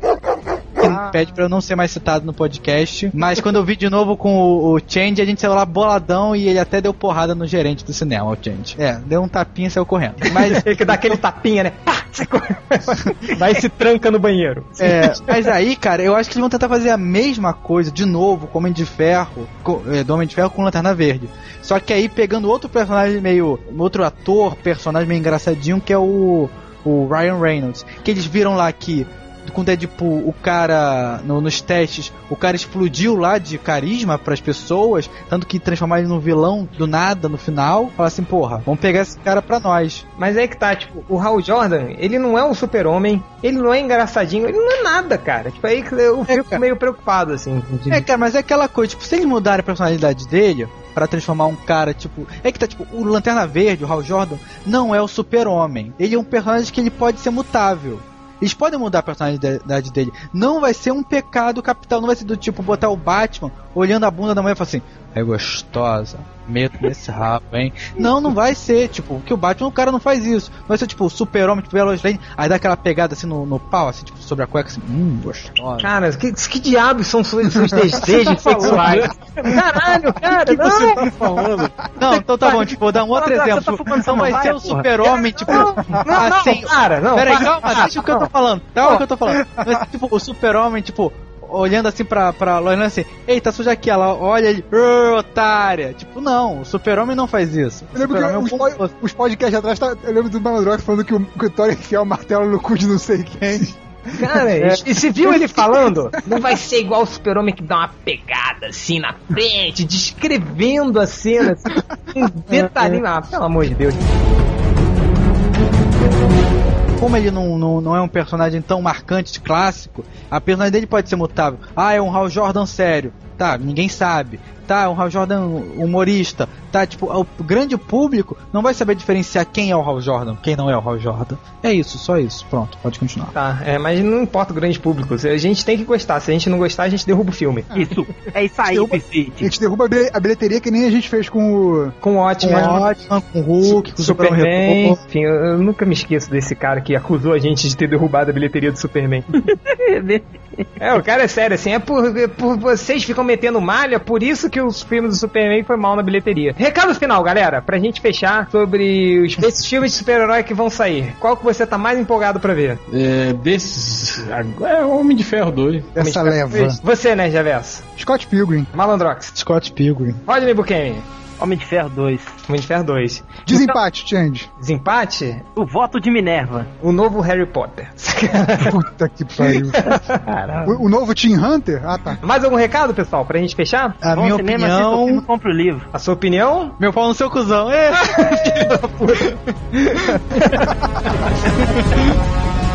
Pede pra eu não ser mais citado no podcast. Mas quando eu vi de novo com o, o Change, a gente saiu lá boladão e ele até deu porrada no gerente do cinema, o Change. É, deu um tapinha e saiu correndo. Mas Tem que dar aquele tapinha, né? Pá. Vai e se tranca no banheiro. É, mas aí, cara, eu acho que eles vão tentar fazer a mesma coisa de novo com o Homem de Ferro, com, é, do Homem de Ferro com Lanterna Verde. Só que aí pegando outro personagem meio. outro ator, personagem meio engraçadinho, que é o. o Ryan Reynolds. Que eles viram lá que. Com Deadpool, o cara, no- nos testes, o cara explodiu lá de carisma pras pessoas, tanto que transformaram ele num vilão do nada no final. Fala assim, porra, vamos pegar esse cara pra nós. Mas aí que tá, tipo, o Hal Jordan, ele não é um super-homem, ele não é engraçadinho, ele não é nada, cara. Tipo, aí que eu fico cara. meio preocupado, assim. de- É, cara, mas é aquela coisa, tipo, se eles mudarem a personalidade dele pra transformar um cara, tipo. É que tá, tipo, o Lanterna Verde, o Hal Jordan, não é o super-homem. Ele é um personagem que ele pode ser mutável. Eles podem mudar a personalidade dele. Não vai ser um pecado capital. Não vai ser do tipo botar o Batman olhando a bunda da mulher e falar assim: é gostosa, meto nesse rabo, hein? Não, não vai ser. Tipo, porque o Batman, o cara não faz isso. Vai ser tipo o super-homem, tipo, Veloz Lane, aí dá aquela pegada assim no, no pau, assim, tipo, sobre a cueca, assim, hum, gostosa. Cara, que, que diabos são seus, desejos sexuais? Caralho, cara, não! tá falando? Não, então tá bom, tipo, vou dar um outro Você tá exemplo. fumando Então vai ser o porra? super-homem, tipo, Não, não, assim. para, não. Peraí, calma, deixa o que eu tô falando. Calma o que eu tô falando. Mas, tipo, o super-homem, tipo, olhando assim pra, pra Lois assim, ei, tá suja aqui, ela olha ele, "Ô, otária. Tipo, não, o super-homem não faz isso. Eu lembro que é os, bom po- moço. os podcasts atrás, tá, eu lembro do Malandrox falando que o, que o Thor enfiar o martelo no cu de não sei quem. Cara, e se viu ele falando? Não vai ser igual o super-homem que dá uma pegada assim na frente, descrevendo a cena, assim, um detalhinho. Ah, pelo amor de Deus. Como ele não, não, não é um personagem tão marcante, clássico, a personagem dele pode ser mutável. Ah, é um Hal Jordan sério. Tá, ninguém sabe. Tá, é um Hal Jordan humorista. Tá, tipo, o grande público não vai saber diferenciar quem é o Hal Jordan, quem não é o Hal Jordan. É isso, só isso. Pronto, pode continuar. Tá, é, mas não importa o grande público. A gente tem que gostar. Se a gente não gostar, a gente derruba o filme. Isso, é isso aí, Derruba- A gente derruba a bil- a bilheteria que nem a gente fez com o. Com o Com ótimo. Batman, com o Hulk, com o Superman, Superman. enfim, eu, eu nunca me esqueço desse cara que acusou a gente de ter derrubado a bilheteria do Superman. é, o cara é sério, assim, é por, é por vocês ficam metendo malha, por isso que os filmes do Superman foi mal na bilheteria. Recado final, galera, pra gente fechar sobre os, esses filmes de super-herói que vão sair. Qual que você tá mais empolgado pra ver? É, desses. agora É o Homem de Ferro 2. Essa leva. Você, né, Javerso? Scott Pilgrim. Malandrox. Scott Pilgrim. Rodney Buchanan. Homem de Ferro 2. Homem de Ferro 2. Desempate, Change. Desempate? O voto de Minerva. O novo Harry Potter. Puta que pariu. Caramba. O, o novo Team Hunter? Ah, tá. Mais algum recado, pessoal, pra gente fechar? A Bom minha cinema, assista o filme, opinião. compra o livro. A sua opinião? Meu pau no seu cuzão. É.